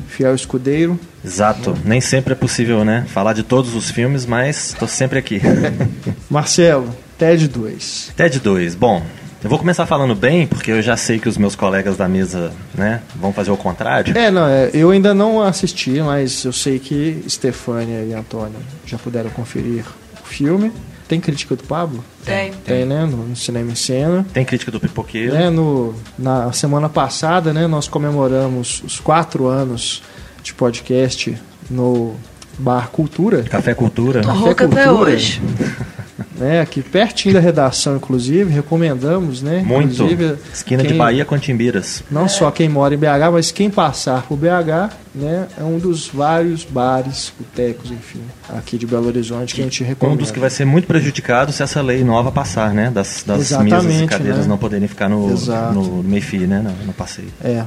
fiel escudeiro. Exato. Nem sempre é possível, né? Falar de todos os filmes, mas tô sempre aqui. Marcelo, TED 2. TED 2. Bom, eu vou começar falando bem, porque eu já sei que os meus colegas da mesa, né, vão fazer o contrário. É, não, é, eu ainda não assisti, mas eu sei que Stefânia e Antônio já puderam conferir o filme. Tem crítica do Pablo? Tem. Tem, né? No, no Cinema em Cena. Tem crítica do pipoqueiro. Né, no, na semana passada, né, nós comemoramos os quatro anos de podcast no Bar Cultura, Café Cultura. Tô Café rouca até Cultura. hoje. né, aqui pertinho da redação, inclusive, recomendamos, né? Muito. Esquina de quem- Bahia com Timbiras. Não só quem mora em BH, mas quem passar por BH, né, é um dos vários bares, botecos, enfim, aqui de Belo Horizonte que a gente Um recomenda. dos que vai ser muito prejudicado se essa lei nova passar, né? Das, das Exatamente, mesas e cadeiras né? não poderem ficar no, Exato. no, meio-fio, né? No, no passeio. É.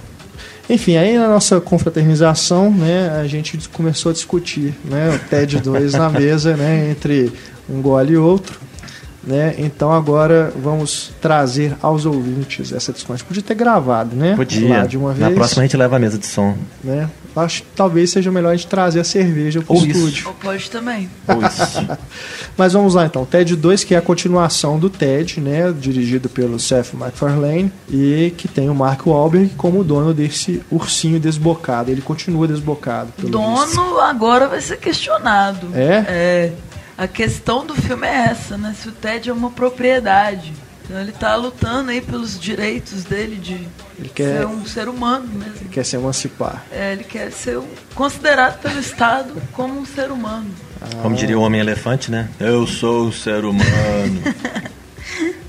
Enfim, aí na nossa confraternização, né, a gente começou a discutir, né, o TED 2 na mesa, né, entre um gole e outro, né? Então agora vamos trazer aos ouvintes essa discussão. A gente podia ter gravado, né? Podia. Lá de uma vez. Na próxima a gente leva a mesa de som. né? Acho que talvez seja melhor a gente trazer a cerveja pro Ou isso. estúdio. Ou pode também. Ou. Mas vamos lá então. TED 2, que é a continuação do TED, né? Dirigido pelo Seth MacFarlane e que tem o Mark Wahlberg como dono desse ursinho desbocado. Ele continua desbocado. Pelo visto. Dono agora vai ser questionado. É? É. A questão do filme é essa, né? Se o Ted é uma propriedade. Então ele tá lutando aí pelos direitos dele de Ele quer, ser um ser humano mesmo. ele quer se emancipar. É, ele quer ser um- considerado pelo Estado como um ser humano. Como diria o Homem-Elefante, né? Eu sou um ser humano.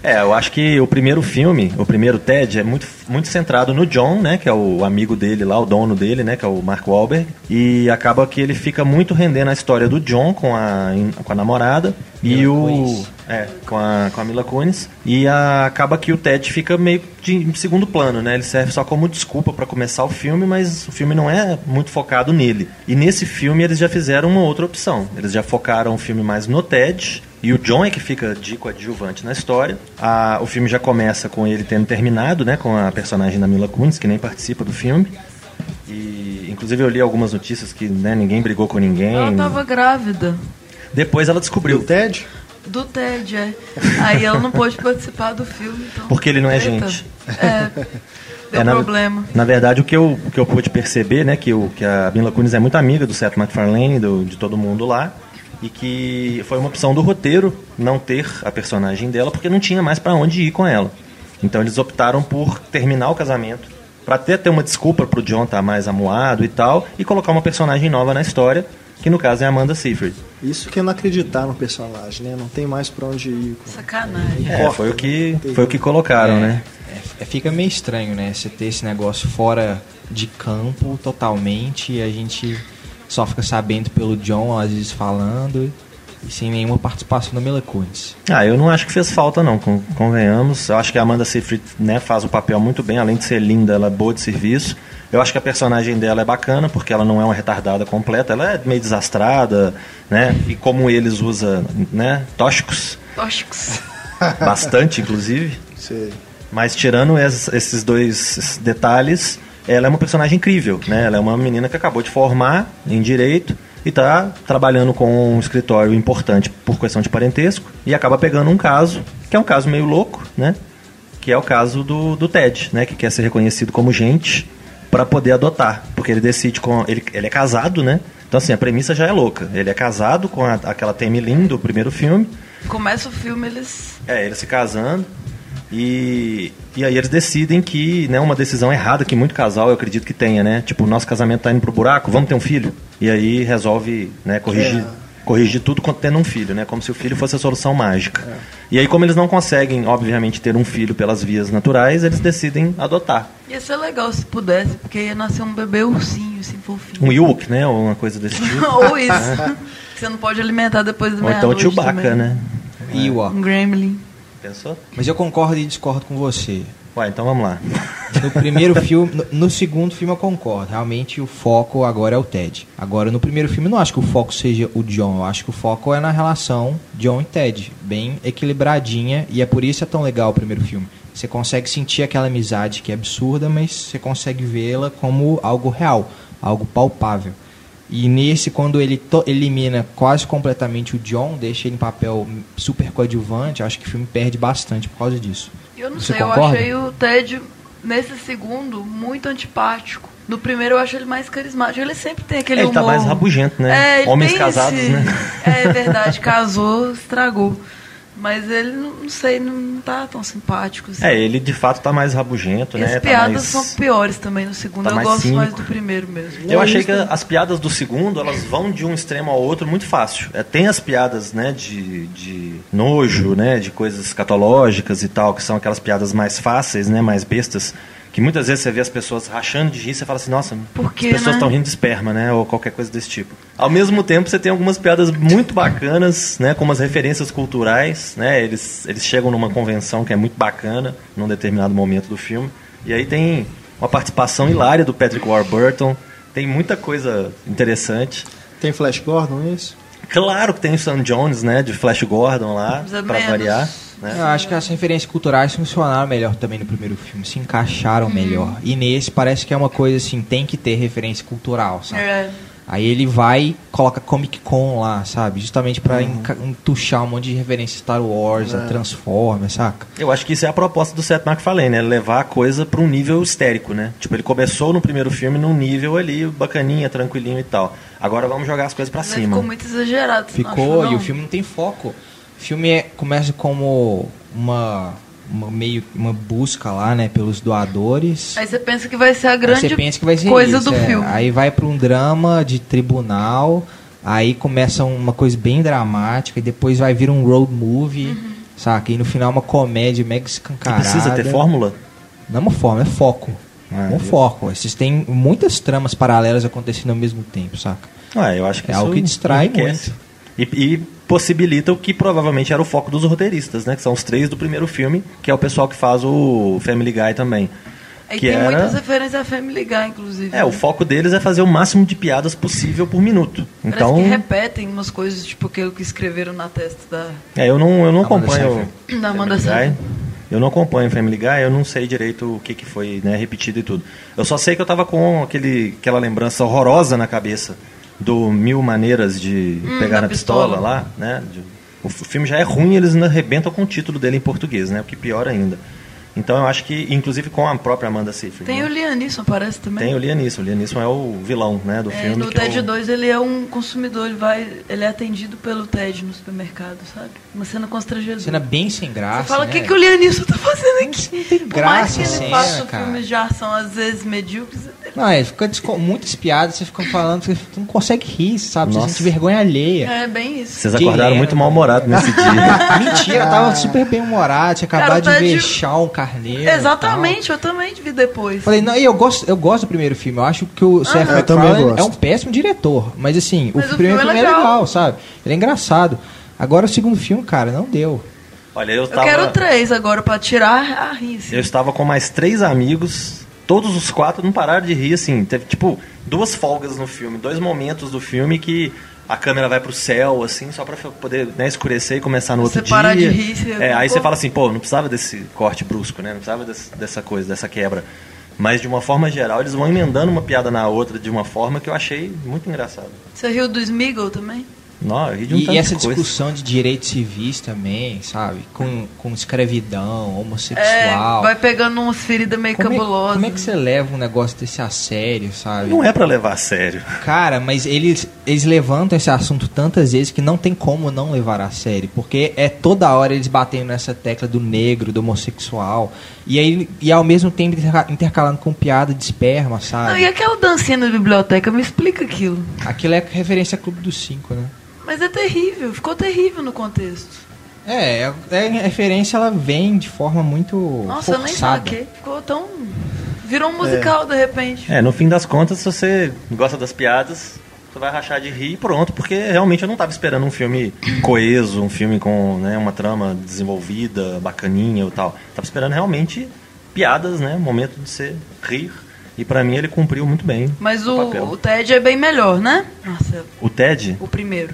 É, eu acho que o primeiro filme, o primeiro TED, é muito, muito centrado no John, né? Que é o amigo dele lá, o dono dele, né? Que é o Mark Wahlberg. E acaba que ele fica muito rendendo a história do John com a, com a namorada. e Mila o... Kunis. É, com a, com a Mila Kunis. E a- acaba que o Ted fica meio de, em segundo plano, né? Ele serve só como desculpa pra começar o filme, mas o filme não é muito focado nele. E nesse filme eles já fizeram uma outra opção. Eles já focaram o filme mais no Ted. E o John é que fica de coadjuvante na história. A- o filme já começa com ele tendo terminado, né? Com a personagem da Mila Kunis, que nem participa do filme. E, inclusive, eu li algumas notícias que né, ninguém brigou com ninguém. Ela tava grávida Depois ela o descobriu. TED? do Ted, é. Aí ela não pôde participar do filme, então. Porque ele não é Eita. gente. É. Deu É, na- problema. Na verdade, o que eu, o que eu pude perceber, né, que, o, que a Mila Kunis é muito amiga do Seth MacFarlane, do, de todo mundo lá, e que foi uma opção do roteiro não ter a personagem dela, porque não tinha mais pra onde ir com ela. Então eles optaram por terminar o casamento, pra até ter uma desculpa pro John estar mais amuado e tal, e colocar uma personagem nova na história, que no caso é a Amanda Seyfried. Isso que é não acreditar no personagem, né? Não tem mais pra onde ir. Sacanagem. É, foi o que, foi o que colocaram, né? É, fica meio estranho, né? Você ter esse negócio fora de campo totalmente e a gente só fica sabendo pelo John, às vezes falando, e sem nenhuma participação da Mila Kunis. Ah, eu não acho que fez falta não, con- convenhamos. Eu acho que a Amanda Seyfried né, faz o papel muito bem, além de ser linda, ela é boa de serviço. Eu acho que a personagem dela é bacana, porque ela não é uma retardada completa, ela é meio desastrada, né? E como eles usam, né, tóxicos, Tóxicos. bastante inclusive. Sei. Mas tirando es- esses dois detalhes, ela é uma personagem incrível, né? Ela é uma menina que acabou de formar em direito e está trabalhando com um escritório importante por questão de parentesco e acaba pegando um caso, que é um caso meio louco, né? que é o caso do, do Ted, né? Que quer ser reconhecido como gente para poder adotar. Porque ele decide com. Ele, ele é casado, né? Então, assim, a premissa já é louca. Ele é casado com a, aquela Tammy Lynn do primeiro filme. Começa o filme, eles. É, eles se casando. E, e aí eles decidem que, né, uma decisão errada que muito casal eu acredito que tenha, né? Tipo, nosso casamento tá indo pro buraco, vamos ter um filho. E aí resolve, né, corrigir, É. corrigir tudo quanto tendo um filho, né? Como se o filho fosse a solução mágica. É. E aí, como eles não conseguem, obviamente, ter um filho pelas vias naturais, eles decidem adotar. Ia ser legal se pudesse, porque ia nascer um bebê ursinho, assim, fofinho. Um Yuk, né? Ou uma coisa desse tipo. Ou isso. que você não pode alimentar depois do Ou então o Chewbacca, também. né? Ewok. Um gremlin. Pensou? Mas eu concordo e discordo com você. Ué, então vamos lá. No primeiro filme, no, no segundo filme eu concordo. Realmente o foco agora é o Ted. Agora no primeiro filme eu não acho que o foco seja o John. Eu acho que o foco é na relação John e Ted, bem equilibradinha e é por isso que é tão legal o primeiro filme. Você consegue sentir aquela amizade que é absurda, mas você consegue vê-la como algo real, algo palpável. E nesse, quando ele elimina quase completamente o John, deixa ele em papel super coadjuvante, eu acho que o filme perde bastante por causa disso. Eu não Você sei, eu concorda? achei o Ted, nesse segundo, muito antipático. No primeiro eu acho ele mais carismático. Ele sempre tem aquele É, ele tá humor... mais rabugento, né? É, ele Homens casados, esse- né? É verdade, casou, estragou. Mas ele, não, sei, não tá tão simpático. Assim. É, ele de fato tá mais rabugento, e né? as Tá piadas mais- são piores também no segundo. tá eu mais gosto mais cínico. do primeiro mesmo. Eu achei que as piadas do segundo, elas vão de um extremo ao outro muito fácil. É, tem as piadas, né, de, de nojo, né, de coisas escatológicas e tal, que são aquelas piadas mais fáceis, né, mais bestas, que muitas vezes você vê as pessoas rachando de rir, você fala assim, nossa, Por quê, as pessoas né? estão rindo de esperma, né, ou qualquer coisa desse tipo. Ao mesmo tempo, você tem algumas piadas muito bacanas, né, com umas referências culturais, né, eles, eles chegam numa convenção que é muito bacana, num determinado momento do filme, e aí tem uma participação hilária do Patrick Warburton, tem muita coisa interessante. Tem Flash Gordon, é isso? Claro que tem o Sam Jones, né, de Flash Gordon lá, menos. variar. Né? Eu acho que as referências culturais funcionaram melhor também no primeiro filme, se encaixaram melhor. E nesse parece que é uma coisa assim, tem que ter referência cultural, sabe? É. Aí ele vai e coloca Comic Con lá, sabe? Justamente pra enca- entuchar um monte de referência Star Wars, a Transformers, saca? Eu acho que isso é a proposta do Seth MacFarlane, né? Levar a coisa para um nível histérico, né? Tipo, ele começou no primeiro filme num nível ali bacaninha, tranquilinho e tal. Agora vamos jogar as coisas para Mas cima. ficou muito exagerado. Ficou, achou, e o filme não tem foco. O filme é- começa como uma, uma meio uma busca lá, né, pelos doadores. Aí você pensa que vai ser a grande você pensa que vai ser coisa isso, do é. filme. Aí vai para um drama de tribunal, aí começa uma coisa bem dramática e depois vai vir um road movie, Uhum. saca? E no final uma comédia mega escancarada. precisa ter fórmula? Não é uma fórmula, é foco. Ah, é um eu- foco. Vocês têm muitas tramas paralelas acontecendo ao mesmo tempo, saca? Ah, eu acho que É isso algo que distrai enriquece. E, e possibilita o que provavelmente era o foco dos roteiristas, né? Que são os três do primeiro filme, que é o pessoal que faz o Family Guy também. Aí que tem era- muitas referências a Family Guy, inclusive. É, o né? foco deles é fazer o máximo de piadas possível por minuto. Parece Então, que repetem umas coisas, tipo aquilo que escreveram na testa da, é, eu não, eu não acompanho da Amanda Family. Eu não acompanho Family Guy, eu não sei direito o que, que foi né, repetido e tudo. Eu só sei que eu tava com aquele, aquela lembrança horrorosa na cabeça do Mil Maneiras de Pegar da na pistola, pistola. lá, né? O filme já é ruim, eles arrebentam com o título dele em português, né? O que pior ainda. Então eu acho que, inclusive com a própria Amanda Seyfried. Tem né? o Liam Neeson, parece também. Tem o Liam Neeson. O Liam Neeson é o vilão, né, do É, filme. no que é TED o- 2 ele é um consumidor, ele vai, ele é atendido pelo TED no supermercado, sabe? Uma cena constrangedora. Cena bem sem graça. Você fala, o né? que, que o Liam Neeson tá fazendo aqui? Não tem Por mais graça que a ele cena, faça cara. filmes de ação, às vezes medíocres, Não, é, fica desco- muitas piadas, você fica falando, você não consegue rir, sabe? Você Nossa. sente vergonha alheia. é bem isso. Vocês acordaram Direto. muito mal-humorados nesse dia. Mentira, eu tava super bem humorado, tinha Cara, acabado de Ted- ver Shawn Carneiro. Exatamente, eu também vi depois. Falei, não, e eu gosto, eu gosto do primeiro filme. Eu acho que o Seth eu também MacFarlane é um péssimo diretor. Mas assim, Mas o o primeiro filme é é legal. legal. sabe? Ele é engraçado. Agora o segundo filme, cara, não deu. Olha, eu Eu tava... quero três agora pra tirar a rir. Eu estava com mais três amigos, todos os quatro não pararam de rir, assim. Teve, tipo, duas folgas no filme, dois momentos do filme que a câmera vai pro céu, assim, só pra poder né, escurecer e começar no Você outro dia. parar de rir, você- É, aí pô. você fala assim, pô, não precisava desse corte brusco, né? Não precisava desse- dessa coisa, dessa quebra. Mas, de uma forma geral, eles vão emendando uma piada na outra de uma forma que eu achei muito engraçado. Você riu do Smeagol também? Não, eu ri de um E, tanto e essa de coisa. discussão de direitos civis também, sabe? Com, com escravidão, É, homossexual. vai pegando umas feridas meio como, é, cabulosas. como é que você leva um negócio desse a sério, sabe? Não é pra levar a sério. Cara, mas eles, eles levantam esse assunto tantas vezes que não tem como não levar a sério. Porque é toda hora eles batendo nessa tecla do negro, do homossexual. E, aí, e ao mesmo tempo interca- intercalando com piada de esperma, Não, sabe? e aquela dancinha na biblioteca, me explica aquilo. Aquilo é referência a Clube dos Cinco, né? Mas é terrível, ficou terrível no contexto. É, é, é a referência ela vem de forma muito Nossa, eu nem forçada. saquei. Ficou tão. Virou um musical de repente. É, no fim das contas, se você gosta das piadas, você vai rachar de rir e pronto, porque realmente eu não estava esperando um filme coeso, um filme com né, uma trama desenvolvida, bacaninha e tal. Tava esperando realmente piadas, né? Um momento de você rir. E pra mim ele cumpriu muito bem Mas o o, papel. o TED é bem melhor, né? Marcelo? O Ted, O primeiro.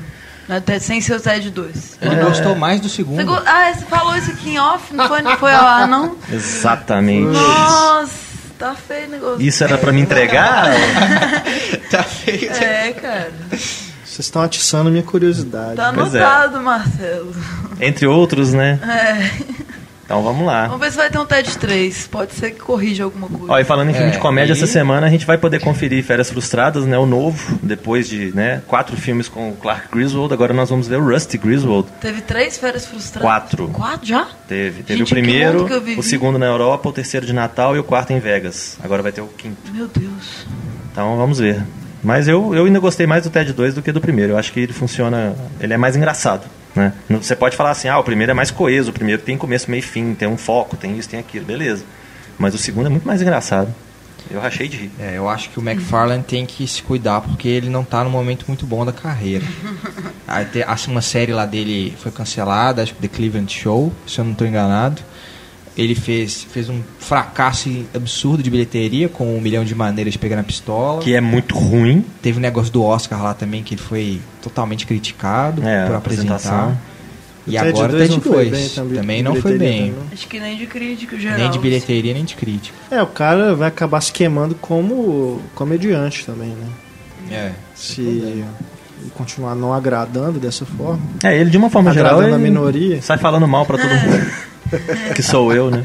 TED, sem ser o TED 2. Ele gostou mais do segundo. Você go- Ah, você falou isso aqui em off, não foi, não foi ao ar, não? exatamente. Nossa, tá feio o negócio. Isso era pra me entregar? tá feio. É, cara. Vocês estão atiçando minha curiosidade. Tá é. anotado, Marcelo. Entre outros, né? É. Então vamos lá. Vamos ver se vai ter um TED 3. Pode ser que corrija alguma coisa. Ó, e falando em filme É, de comédia, aí- essa semana a gente vai poder conferir Férias Frustradas, né? O novo, depois de né, quatro filmes com o Clark Griswold. Agora nós vamos ver o Rusty Griswold. Teve três férias frustradas? Quatro. Quatro já? Teve. Teve Gente, o primeiro, o segundo na Europa, o terceiro de Natal e o quarto em Vegas. Agora vai ter o quinto. Meu Deus. Então vamos ver. Mas eu, eu ainda gostei mais do TED 2 do que do primeiro. Eu acho que ele funciona. Ele é mais engraçado. Né? Não- Você pode falar assim, ah, o primeiro é mais coeso, o primeiro tem começo, meio e fim, tem um foco, tem isso, tem aquilo, beleza. Mas o segundo é muito mais engraçado. Eu rachei de rir. É, eu acho que o McFarlane tem que se cuidar porque ele não tá num momento muito bom da carreira. Acho uma série lá dele foi cancelada, acho que The Cleveland Show, se eu não estou enganado. Ele fez, fez um fracasso absurdo de bilheteria com um milhão de maneiras de pegar na pistola. Que é muito ruim. Teve um negócio do Oscar lá também que ele foi totalmente criticado É, por a apresentar. apresentação. E O agora o 2 TED não foi 2 bem também, também não foi bem. também, Acho que nem de crítica geral. Nem de bilheteria, nem de crítica. É, o cara vai acabar se queimando como comediante também, né? É. Se continuar não agradando dessa forma. É, ele de uma forma Agradando geral. a ele minoria. Sai falando mal pra todo mundo. que sou eu, né?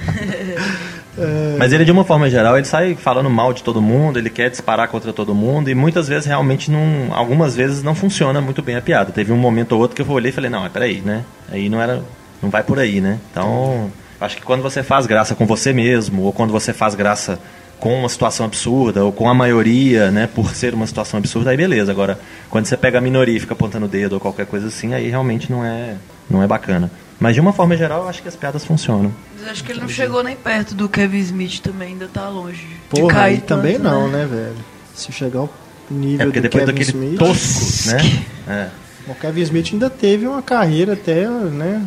Mas ele, de uma forma geral, ele sai falando mal de todo mundo, ele quer disparar contra todo mundo e muitas vezes realmente não. Algumas vezes não funciona muito bem a piada. Teve um momento ou outro que eu olhei e falei, não, mas peraí, né? Aí não era. Não vai por aí, né? Então, acho que quando você faz graça com você mesmo, ou quando você faz graça com uma situação absurda, ou com a maioria, né, por ser uma situação absurda, aí beleza. Agora, quando você pega a minoria e fica apontando o dedo ou qualquer coisa assim, aí realmente não é, não é bacana. Mas de uma forma geral, eu acho que as piadas funcionam. Mas acho que ele não chegou nem perto do Kevin Smith também, ainda tá longe. de Porra, cair aí também tanto, não, né, velho? Se chegar ao nível É porque do depois Kevin daquele Smith... tosco, né? É. O Kevin Smith ainda teve uma carreira até, né?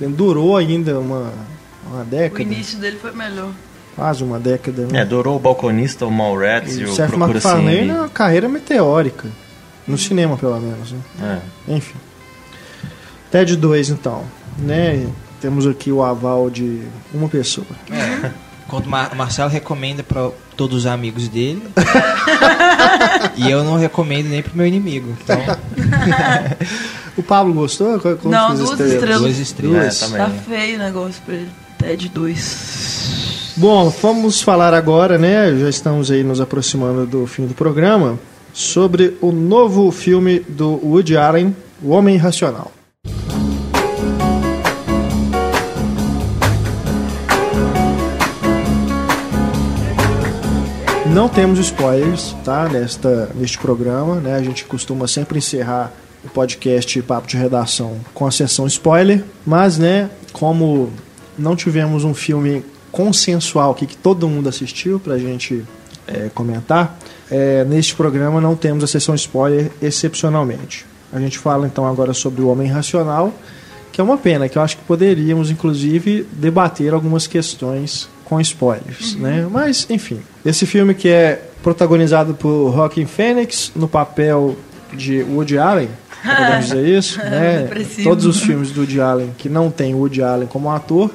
Durou ainda uma, uma O década. início dele foi melhor. Quase uma década, né? É, durou o balconista, o Mallrats e, E o o Seth Procura MacFarlane é uma carreira meteórica. No cinema, pelo menos. Né? É. Enfim. TED 2, então. Né? Temos aqui o aval de uma pessoa. É. Quando o Mar- Marcelo recomenda para todos os amigos dele. e eu não recomendo nem pro meu inimigo. Então, O Pablo gostou? Quantas Não, duas estrelas. duas estrelas. Duas. É, também. Tá feio o negócio pra ele. TED 2. Bom, vamos falar agora, né? Já estamos aí nos aproximando do fim do programa. Sobre o novo filme do Woody Allen, O Homem Irracional. Não temos spoilers, tá? Nesta, neste programa, né? A gente costuma sempre encerrar o podcast Papo de Redação com a sessão spoiler, mas, né? Como não tivemos um filme consensual aqui que todo mundo assistiu pra gente é, comentar, é, neste programa não temos a sessão spoiler excepcionalmente. A gente fala então agora sobre o Homem Racional, que é uma pena, que eu acho que poderíamos inclusive debater algumas questões com spoilers, né? Mas enfim, esse filme que é protagonizado por Joaquin Phoenix no papel de Woody Allen, podemos dizer isso, né? Depressivo. Todos os filmes do Woody Allen que não tem Woody Allen como ator,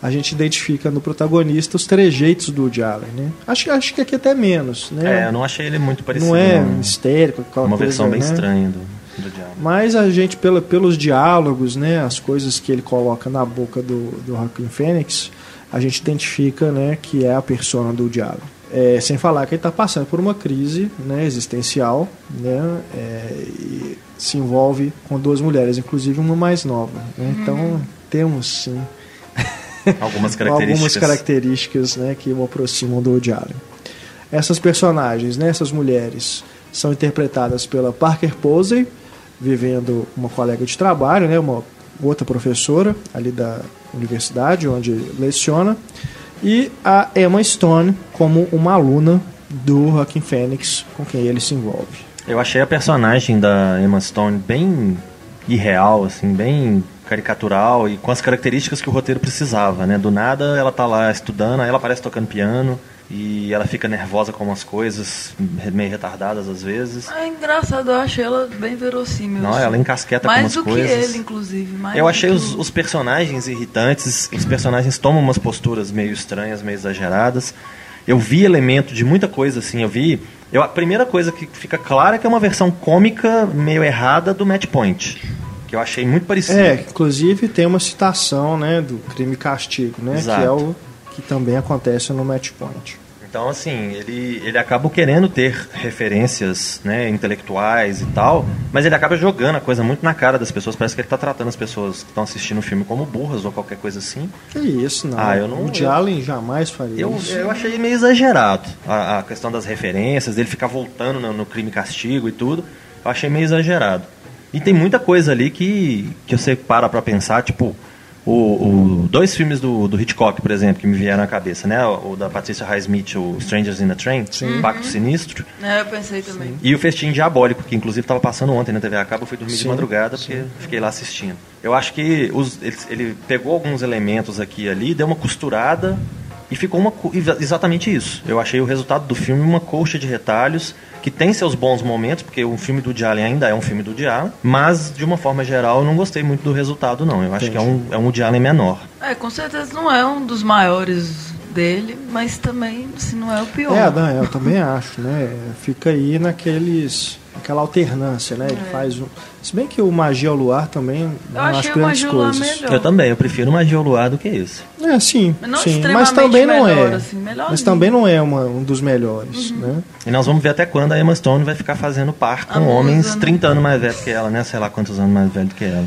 a gente identifica no protagonista os trejeitos do Woody Allen, né? Acho, acho que aqui até menos, né? É, eu não achei ele muito parecido. não é não. histérico, aquela Uma coisa, versão bem né? estranha. Do... Do diabo. Mas a gente, pela, pelos diálogos, né, as coisas que ele coloca na boca do, do Joaquin Phoenix, a gente identifica né, que é a persona do diabo. É, sem falar que ele está passando por uma crise né, existencial né, é, e se envolve com duas mulheres, inclusive uma mais nova. né. Então temos sim Algumas características. algumas características né, que o aproximam do Allen. Essas personagens, né, essas mulheres, são interpretadas pela Parker Posey, vivendo uma colega de trabalho, né, uma outra professora ali da universidade onde leciona, e a Emma Stone como uma aluna do Joaquin Phoenix com quem ele se envolve. Eu achei a personagem da Emma Stone bem irreal, assim, bem caricatural e com as características que o roteiro precisava, né? Do nada ela tá lá estudando, aí ela parece tocando piano e ela fica nervosa com umas coisas, meio retardadas às vezes. É engraçado, eu achei ela bem verossímil. Não, assim. ela encasqueta com Mais umas do coisas. que ele, inclusive. mais Eu do achei que os, os personagens irritantes, os personagens tomam umas posturas meio estranhas, meio exageradas. Eu vi elemento de muita coisa assim, eu vi. Eu, a primeira coisa que fica clara é que é uma versão cômica meio errada do Match Point. Que eu achei muito parecido. É, inclusive tem uma citação né, do crime e castigo, né, que Exato. é o que também acontece no Match Point. Então, assim, ele, ele acaba querendo ter referências né, intelectuais e tal, mas ele acaba jogando a coisa muito na cara das pessoas. Parece que ele está tratando as pessoas que estão assistindo o filme como burras ou qualquer coisa assim. Que isso, não. Ah, eu não- O Allen jamais faria Eu, isso. eu achei meio exagerado a, a questão das referências, dele ficar voltando no, no crime castigo e tudo. Eu achei meio exagerado. E tem muita coisa ali que, que você para pra pensar, tipo, o, o- dois filmes do, do Hitchcock, por exemplo, que me vieram à cabeça, né? O, o da Patricia Highsmith, o Strangers in a Train, Sim. Pacto Sinistro, É, eu pensei também. e o Festim Diabólico, que inclusive estava passando ontem na TV a cabo, eu fui dormir de Sim, madrugada porque fiquei lá assistindo. Eu acho que os- ele, ele pegou alguns elementos aqui e ali, deu uma costurada e ficou uma, exatamente isso. Eu achei o resultado do filme uma colcha de retalhos que tem seus bons momentos, porque o filme do Woody Allen ainda é um filme do Woody mas de uma forma geral eu não gostei muito do resultado não. Eu acho que é um, é um Woody Allen menor. É, com certeza não é um dos maiores dele, mas também, assim, não é o pior. É, não, eu também acho, né? Fica aí naqueles. Aquela alternância, né? Ele faz um. Se bem que o Magia ao Luar também Eu não achei acho grandes coisas. melhor. Eu também, eu prefiro Magia ao Luar do que esse. É, sim. Mas não sim. Mas também não melhor, é. assim, mas também não é uma- um dos melhores, Uhum. né? E nós vamos ver até quando a Emma Stone vai ficar fazendo par com homens né? 30 anos mais velhos que ela, né? Sei lá quantos anos mais velho do que ela.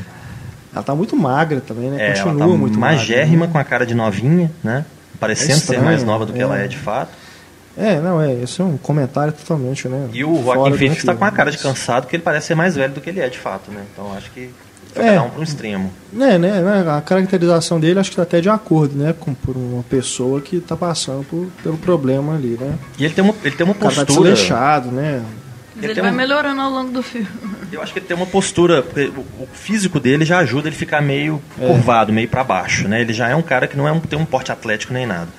Ela tá muito magra também, né? É, ela Continua tá muito magérrima, magra. com a cara de novinha, né? Parecendo É ser estranho, mais nova do que é. ela é de fato. É, não, é. Esse é um comentário totalmente, né? E o do Phoenix tá filme, com a cara de cansado, porque ele parece ser mais velho do que ele é de fato, né? Então acho que foi É. cada um para um extremo. É, né, né, A caracterização dele acho que tá até de acordo, né? Com por uma pessoa que tá passando por, pelo problema ali, né? E ele tem uma, ele tem uma tá postura. desleixado, né? Mas Ele ele tem vai um- melhorando ao longo do filme. Eu acho que ele tem uma postura, porque o, o físico dele já ajuda ele ficar meio É. curvado, meio para baixo, né? Ele já é um cara que não é um, tem um porte atlético nem nada.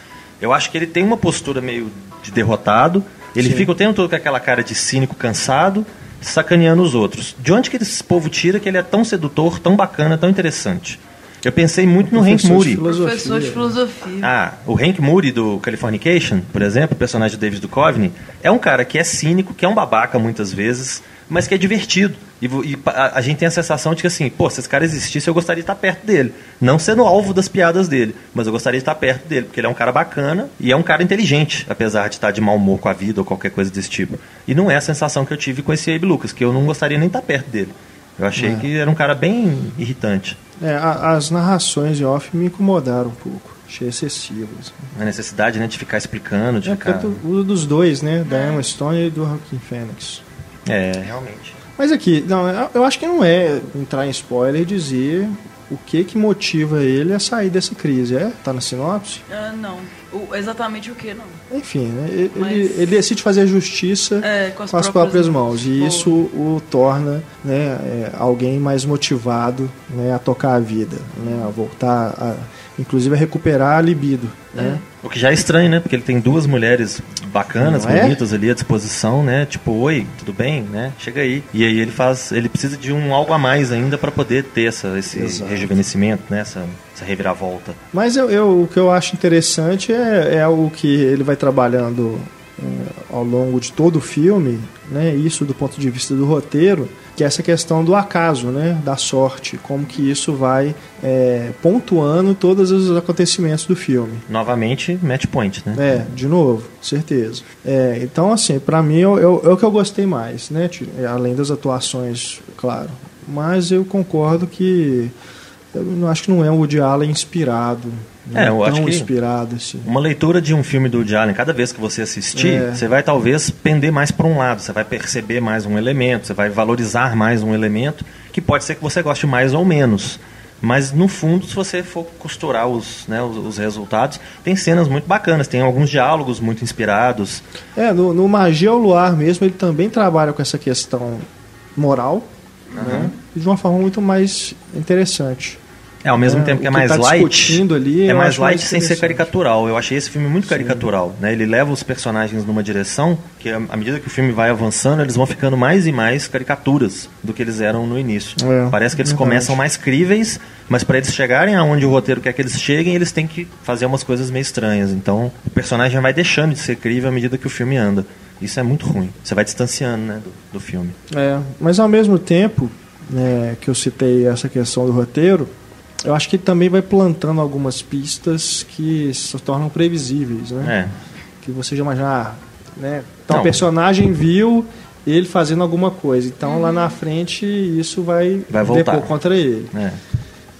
Eu acho que ele tem uma postura meio de derrotado. Ele Sim. fica o tempo todo com aquela cara de cínico, cansado, sacaneando os outros. De onde que esse povo tira que ele é tão sedutor, tão bacana, tão interessante? Eu pensei muito no Hank Moody. Professor de filosofia. Ah, o Hank Moody do Californication, por exemplo, o personagem do David Duchovny, é um cara que é cínico, que é um babaca muitas vezes, mas que é divertido. E, e a, a gente tem a sensação de que assim, pô, se esse cara existisse, eu gostaria de estar perto dele. Não sendo alvo das piadas dele, mas eu gostaria de estar perto dele, porque ele é um cara bacana e é um cara inteligente, apesar de estar de mau humor com a vida ou qualquer coisa desse tipo. E não é a sensação que eu tive com esse Abe Lucas, que eu não gostaria nem estar perto dele. Eu achei É. que era um cara bem irritante. É, a- as narrações em off me incomodaram um pouco. Achei excessivas. A necessidade né, de ficar explicando, de É, ficar. tanto o dos dois, né? Da Emma Stone e do Joaquin Phoenix. É, realmente. Mas aqui, não, eu- acho que não é entrar em spoiler e dizer o que que motiva ele a sair dessa crise. É? Tá na sinopse? Ah, não. O- exatamente o que, não. Enfim, né? ele, Mas- ele- decide fazer justiça É, com as, com as próprias mãos. E isso o torna né, é, alguém mais motivado né, a tocar a vida, né, a voltar, a, inclusive a recuperar a libido. Né? O que já é estranho, né? Porque ele tem duas mulheres bacanas, Não é? bonitas ali à disposição, né? Tipo, oi, tudo bem, né? Chega aí. E aí ele faz, ele precisa de um algo a mais ainda para poder ter essa, esse Exato. rejuvenescimento, né? Essa, essa reviravolta. Mas eu, eu- o que eu acho interessante é, é o que ele vai trabalhando é, ao longo de todo o filme, né, isso do ponto de vista do roteiro, que é essa questão do acaso, né, da sorte, como que isso vai é, pontuando todos os acontecimentos do filme. Novamente, match point, né? É, de novo, certeza. É, então, assim, para mim é, é, o que eu gostei mais, né, além das atuações, claro. Mas eu concordo que eu não acho que não é um Woody Allen inspirado é, eu acho que inspirado assim. Uma leitura de um filme do Woody Allen, cada vez que você assistir, é. você vai talvez pender mais para um lado, você vai perceber mais um elemento, você vai valorizar mais um elemento, que pode ser que você goste mais ou menos. Mas no fundo, se você for costurar os, né, os, os, resultados, tem cenas muito bacanas, tem alguns diálogos muito inspirados. É, no, no Magia ao Luar mesmo, ele também trabalha com essa questão moral, uhum. né, de uma forma muito mais interessante. É, ao mesmo é, tempo que é mais tá light. Ali, é mais light mais sem ser caricatural. Eu achei esse filme muito caricatural. Né? Ele leva os personagens numa direção que, à medida que o filme vai avançando, eles vão ficando mais e mais caricaturas do que eles eram no início. É, Parece que eles verdade. começam mais críveis, mas para eles chegarem aonde o roteiro quer que eles cheguem, eles têm que fazer umas coisas meio estranhas. Então, o personagem vai deixando de ser crível à medida que o filme anda. Isso é muito ruim. Você vai distanciando né, do, do filme. É, mas ao mesmo tempo né, que eu citei essa questão do roteiro, eu acho que também vai plantando algumas pistas que se tornam previsíveis, né? É. Que você já imagina, né? Então Não. o personagem viu ele fazendo alguma coisa, então uhum. lá na frente isso vai, vai voltar. depor contra ele. É.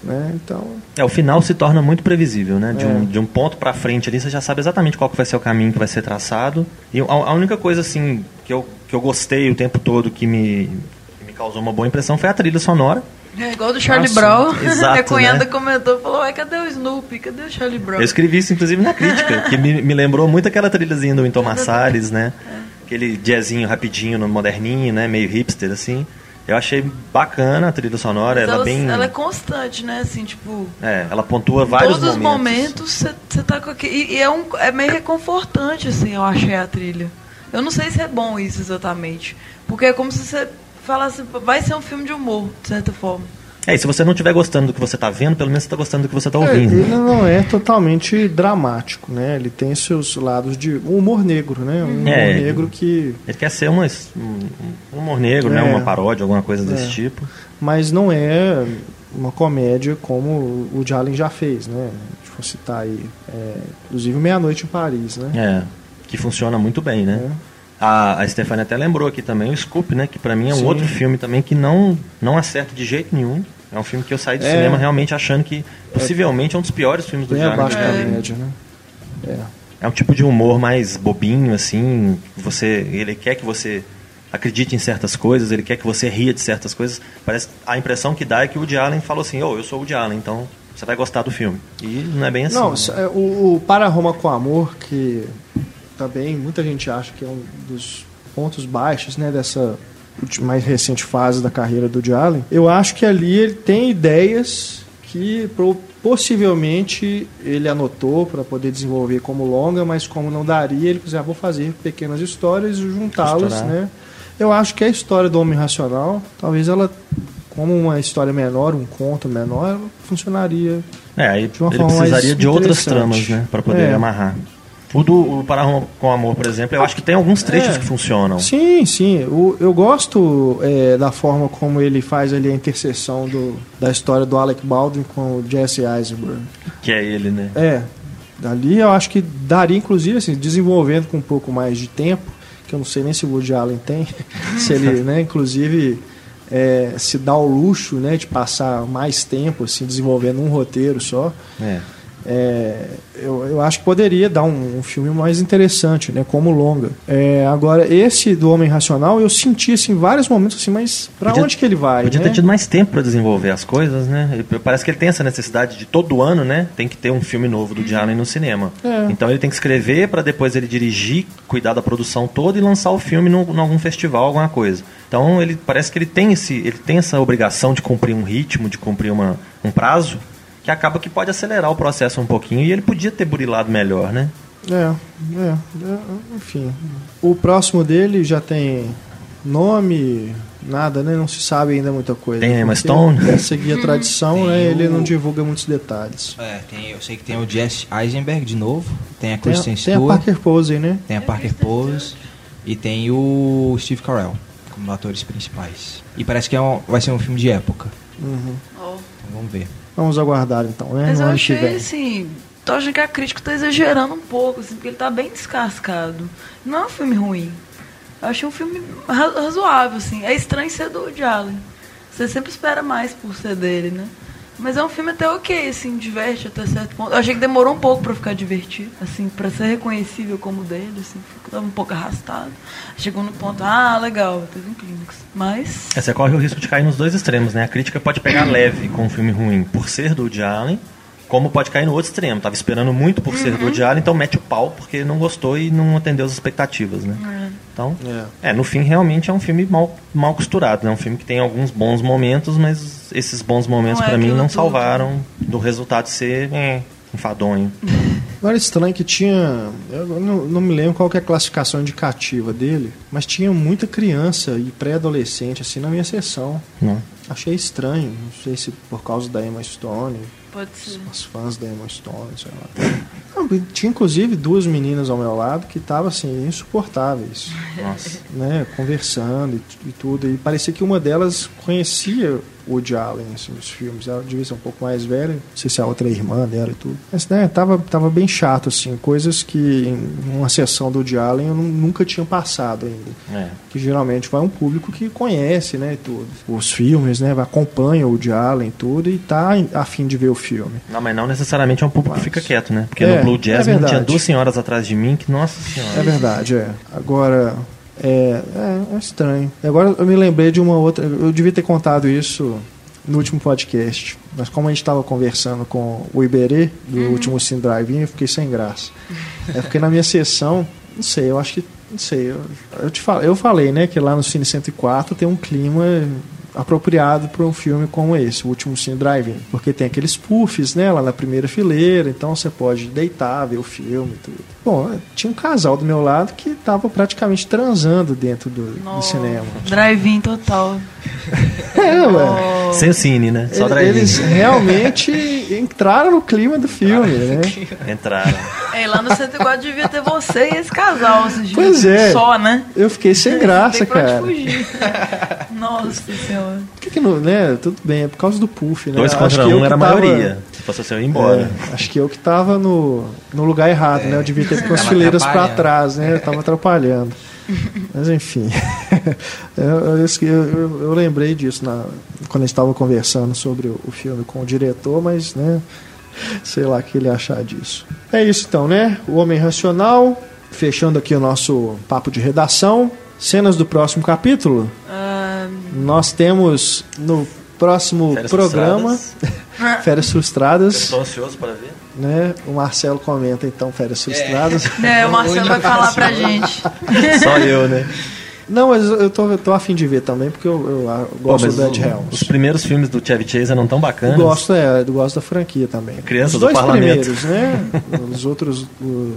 Né? Então... É, o final se torna muito previsível, né? De, é. um, de um ponto para frente ali, você já sabe exatamente qual que vai ser o caminho que vai ser traçado. E a, a única coisa, assim, que eu, que eu gostei o tempo todo, que me, que me causou uma boa impressão, foi a trilha sonora. É igual do Charlie Nossa, Brown. Exato, a cunhada né? comentou, falou, ué, cadê o Snoopy? Cadê o Charlie Brown? Eu escrevi isso, inclusive, na crítica, que me, me lembrou muito aquela trilhazinha do Winton Marsalis, né? É. Aquele jazzinho rapidinho, no moderninho, né? Meio hipster, assim. Eu achei bacana a trilha sonora, ela, ela, bem... Ela é constante, né? Assim, tipo... É, ela pontua vários momentos. Todos os momentos você tá com aquele... E, e, é, um, é meio reconfortante, assim, eu achei a trilha. Eu não sei se é bom isso exatamente. Porque é como se você falasse... Vai ser um filme de humor, de certa forma. É, e se você não estiver gostando do que você está vendo, pelo menos você está gostando do que você está ouvindo. É, ele não é totalmente dramático, né? Ele tem seus lados de um humor negro, né? Um humor é, negro que... Ele quer ser uma, um humor negro, né? é, né? Uma paródia, alguma coisa desse é. tipo. Mas não é uma comédia como o Jalen já fez, né? Deixa eu citar aí. É, inclusive Meia-Noite em Paris, né? É, que funciona muito bem, né? É. A, a Stefania até lembrou aqui também o Scoop, né? Que para mim é um Sim. outro filme também que não, não acerta de jeito nenhum. É um filme que eu saí do é. cinema realmente achando que possivelmente é um dos piores filmes do Jardim. abaixo da média, né? É. é um tipo de humor mais bobinho, assim. Você, ele quer que você acredite em certas coisas, ele quer que você ria de certas coisas. Parece a impressão que dá é que o Woody Allen falou assim: "Oh, eu sou o Woody Allen, então você vai gostar do filme". E não é bem assim. Não, né? o, o Para Roma com Amor que também muita gente acha que é um dos pontos baixos, né, dessa mais recente fase da carreira do Woody Allen, eu acho que ali ele tem ideias que possivelmente ele anotou para poder desenvolver como longa, mas como não daria, ele já ah, vou fazer pequenas histórias e juntá-las, né? Eu acho que a história do Homem Racional, talvez ela como uma história menor, um conto menor, funcionaria é, aí de uma ele forma precisaria de outras tramas, né, para poder é. amarrar. O do o Para com Amor, por exemplo, eu acho que tem alguns trechos é, que funcionam. Sim, sim. O, eu gosto é, da forma como ele faz ali a interseção do, da história do Alec Baldwin com o Jesse Eisenberg. Que é ele, né? É. Dali eu acho que daria, inclusive, assim, desenvolvendo com um pouco mais de tempo, que eu não sei nem se o Woody Allen tem, se ele, né, inclusive, é, se dá o luxo né, de passar mais tempo assim, desenvolvendo um roteiro só. É. É, eu, eu acho que poderia dar um, um, filme mais interessante, né, como longa. É, agora, esse do Homem Racional, eu senti assim, vários momentos assim, mas para onde que ele vai? Podia né? ter tido mais tempo para desenvolver as coisas, né? Parece que ele tem essa necessidade de todo ano, né? Tem que ter um filme novo do Diallo no cinema. É. Então ele tem que escrever para depois ele dirigir, cuidar da produção toda e lançar o filme em algum festival, alguma coisa. Então ele parece que ele tem esse, ele tem essa obrigação de cumprir um ritmo, de cumprir uma, um prazo que acaba que pode acelerar o processo um pouquinho e ele podia ter burilado melhor, né? É, é, é, enfim. O próximo dele já tem nome, nada, né? Não se sabe ainda muita coisa. Tem Emma Stone? Pra seguir a tradição, Tem né? Ele o- não divulga muitos detalhes. É, tem, eu sei que tem o Jesse Eisenberg de novo, tem a Kristen tem a Stewart, Parker Posey, né? tem a Parker Pose e tem o Steve Carell como atores principais. E parece que é um- vai ser um filme de época. Uhum. Ó. Então vamos ver. Vamos aguardar então, né? Mas no eu achei vem. assim. Tô achando que a crítica tá exagerando um pouco, assim, porque ele tá bem descascado. Não é um filme ruim. Eu achei um filme ra- razoável, assim. É estranho ser do Woody Allen. Você sempre espera mais por ser dele, né? Mas é um filme até ok, assim, diverte até certo ponto. Eu achei que demorou um pouco pra ficar divertido, assim, pra ser reconhecível como dele, assim, ficou um pouco arrastado. Chegou no ponto, ah, legal, teve um clímax. Mas. É, você corre o risco de cair nos dois extremos, né? A crítica pode pegar leve com um filme ruim por ser do Woody Allen, como pode cair no outro extremo. Tava esperando muito por ser do Woody Allen, então mete o pau porque não gostou e não atendeu as expectativas, né? É. Então, É. é, no fim realmente é um filme mal, mal costurado, né? Um filme que tem alguns bons momentos, mas esses bons momentos Não é mim não tudo. salvaram do resultado ser é, enfadonho. Agora estranho que tinha. Eu não, não me lembro qual que é a classificação indicativa dele, mas tinha muita criança e pré-adolescente assim na minha sessão. Não. Achei estranho, não sei se por causa da Emma Stone, Pode ser. os fãs da Emma Stone, sei lá. Não, tinha inclusive duas meninas ao meu lado que estavam assim, insuportáveis, Nossa. né? Conversando e, e tudo. E parecia que uma delas conhecia Woody Allen, assim, os filmes. Ela devia ser um pouco mais velha, não sei se a outra é irmã dela e tudo. Mas, né, tava, tava bem chato, assim, coisas que em uma sessão do Woody Allen eu nu- nunca tinha passado ainda É. que geralmente vai um público que conhece, né, tudo. Os filmes, né, acompanha o Woody Allen e tudo e tá a fim de ver o filme. Não, mas não necessariamente é um público que fica quieto, né? Porque É, no Blue é Jasmine tinha verdade. duas senhoras atrás de mim que, nossa É senhora. verdade, é. Agora, é, é, é estranho. Agora eu me lembrei de uma outra. Eu devia ter contado isso no último podcast. Mas como a gente estava conversando com o Iberê, do último Cine Drive-In, eu fiquei sem graça. É porque na minha sessão, não sei, eu acho que. Não sei, eu, eu, te fal, eu falei, né, que lá no Cine 104 tem um clima apropriado para um filme como esse, o último Cine Drive-In. Porque tem aqueles puffs, né, lá na primeira fileira, então você pode deitar, ver o filme e tudo. Bom, tinha um casal do meu lado que estava praticamente transando dentro do, do cinema. Drive-in total. É, ué. Sem o cine, né? Só drive Eles realmente entraram no clima do filme, né? Entraram. É, lá no 104 devia ter você e esse casal. Pois é. Só, né? Eu fiquei sem graça, cara. fugir. Nossa senhora. Por que, que não, né? Tudo bem, é por causa do puff, né? Dois Acho contra que eu um que era a maioria. Se fosse assim, eu ia embora. É, acho que eu que tava no, no lugar errado, né? Eu devia ter com as Tava fileiras pra atrapalhando. trás, né? Eu tava atrapalhando. Mas enfim. eu, eu- eu lembrei disso na, quando a gente estava conversando sobre o, o filme com o diretor, mas, né? Sei lá o que ele achar disso. É isso então, né? O Homem Racional. Fechando aqui o nosso papo de redação. Cenas do próximo capítulo. Nós temos no próximo Férias programa frustradas. Férias Frustradas. Estou ansioso para ver. Né? O Marcelo comenta então Férias Frustradas. né, o Marcelo vai falar pra gente. Só eu, né? Não, mas eu tô, eu tô afim de ver também, porque eu, eu, Pô, gosto mas do Ed o- Helms. Os primeiros filmes do Chevy Chase eram tão Eu bacanas. gosto, é, eu gosto da franquia também. Criança Os do dois Parlamento. primeiros, né? Os outros, o,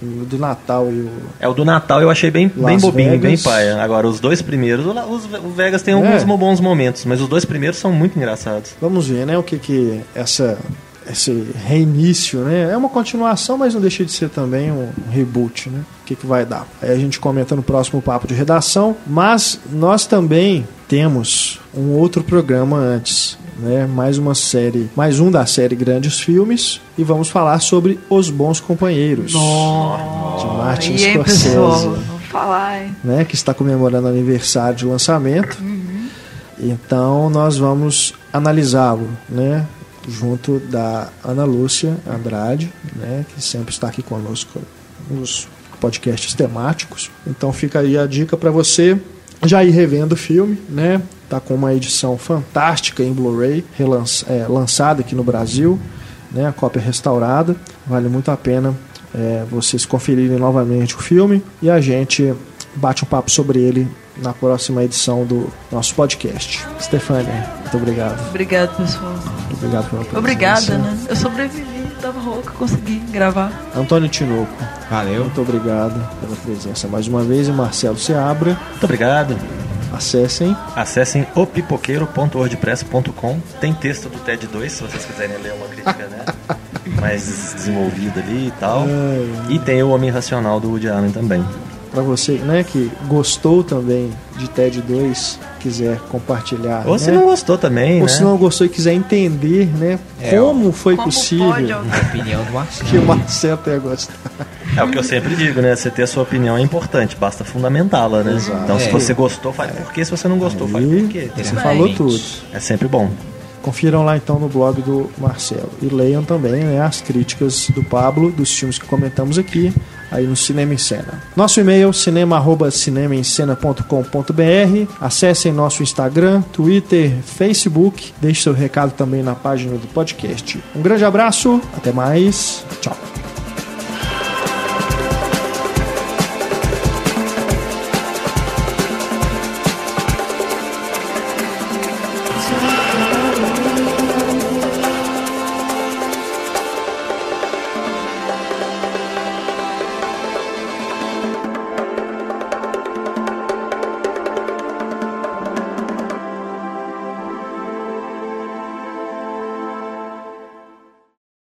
o do Natal e o. É, o do Natal eu achei bem, bem bobinho, bem Vegas. paia. Agora, os dois primeiros, os- o Vegas tem É. alguns bons momentos, mas os dois primeiros são muito engraçados. Vamos ver, né? O que que essa esse reinício, né? É uma continuação, mas não deixa de ser também um reboot, né? O que que vai dar? Aí a gente comenta no próximo papo de redação, mas nós também temos um outro programa antes, né? Mais uma série, mais um da série Grandes Filmes e vamos falar sobre Os Bons Companheiros. De Martin e aí, Scorsese pessoal? Vamos falar, hein? né, que está comemorando aniversário de lançamento. Então nós vamos analisá-lo, né, junto da Ana Lúcia Andrade, né, que sempre está aqui conosco nos podcasts temáticos. Então fica aí a dica para você já ir revendo o filme, né? Tá com uma edição fantástica em Blu-ray, é, lançada aqui no Brasil, né? A cópia restaurada, vale muito a pena é, vocês conferirem novamente o filme e a gente bate um papo sobre ele na próxima edição do nosso podcast. Stefania, muito obrigado. Obrigado, pessoal. Muito obrigado pela presença. Obrigada, né? Eu sobrevivi. tava rouca, consegui gravar. Antônio Tinoco, Valeu. muito obrigado pela presença mais uma vez. E Marcelo Seabra, Muito obrigado. acessem. Acessem opipoqueiro.wordpress.com. Tem texto do TED 2, se vocês quiserem ler uma crítica né? mais desenvolvida ali e tal. E tem o Homem Racional do Woody Allen também. Para você né, que gostou também de TED 2, quiser compartilhar. Ou né? se não gostou também, Ou né? se não gostou e quiser entender né, É, como foi Como possível pode A opinião do Marcelo. que o Marcelo tenha gostado. É o que eu sempre digo, né? Você ter a sua opinião é importante, basta fundamentá-la, né? Exato. Então, se É. você gostou, faz por quê? Se você não gostou, faz Aí, por quê? Você Bem. falou tudo. É sempre bom. Confiram lá então no blog do Marcelo. E leiam também né, as críticas do Pablo, dos filmes que comentamos aqui, aí no Cinema em Cena. Nosso e-mail, cinema.cinemaemcena.com.br. Acessem nosso Instagram, Twitter, Facebook. Deixe seu recado também na página do podcast. Um grande abraço, até mais. Tchau.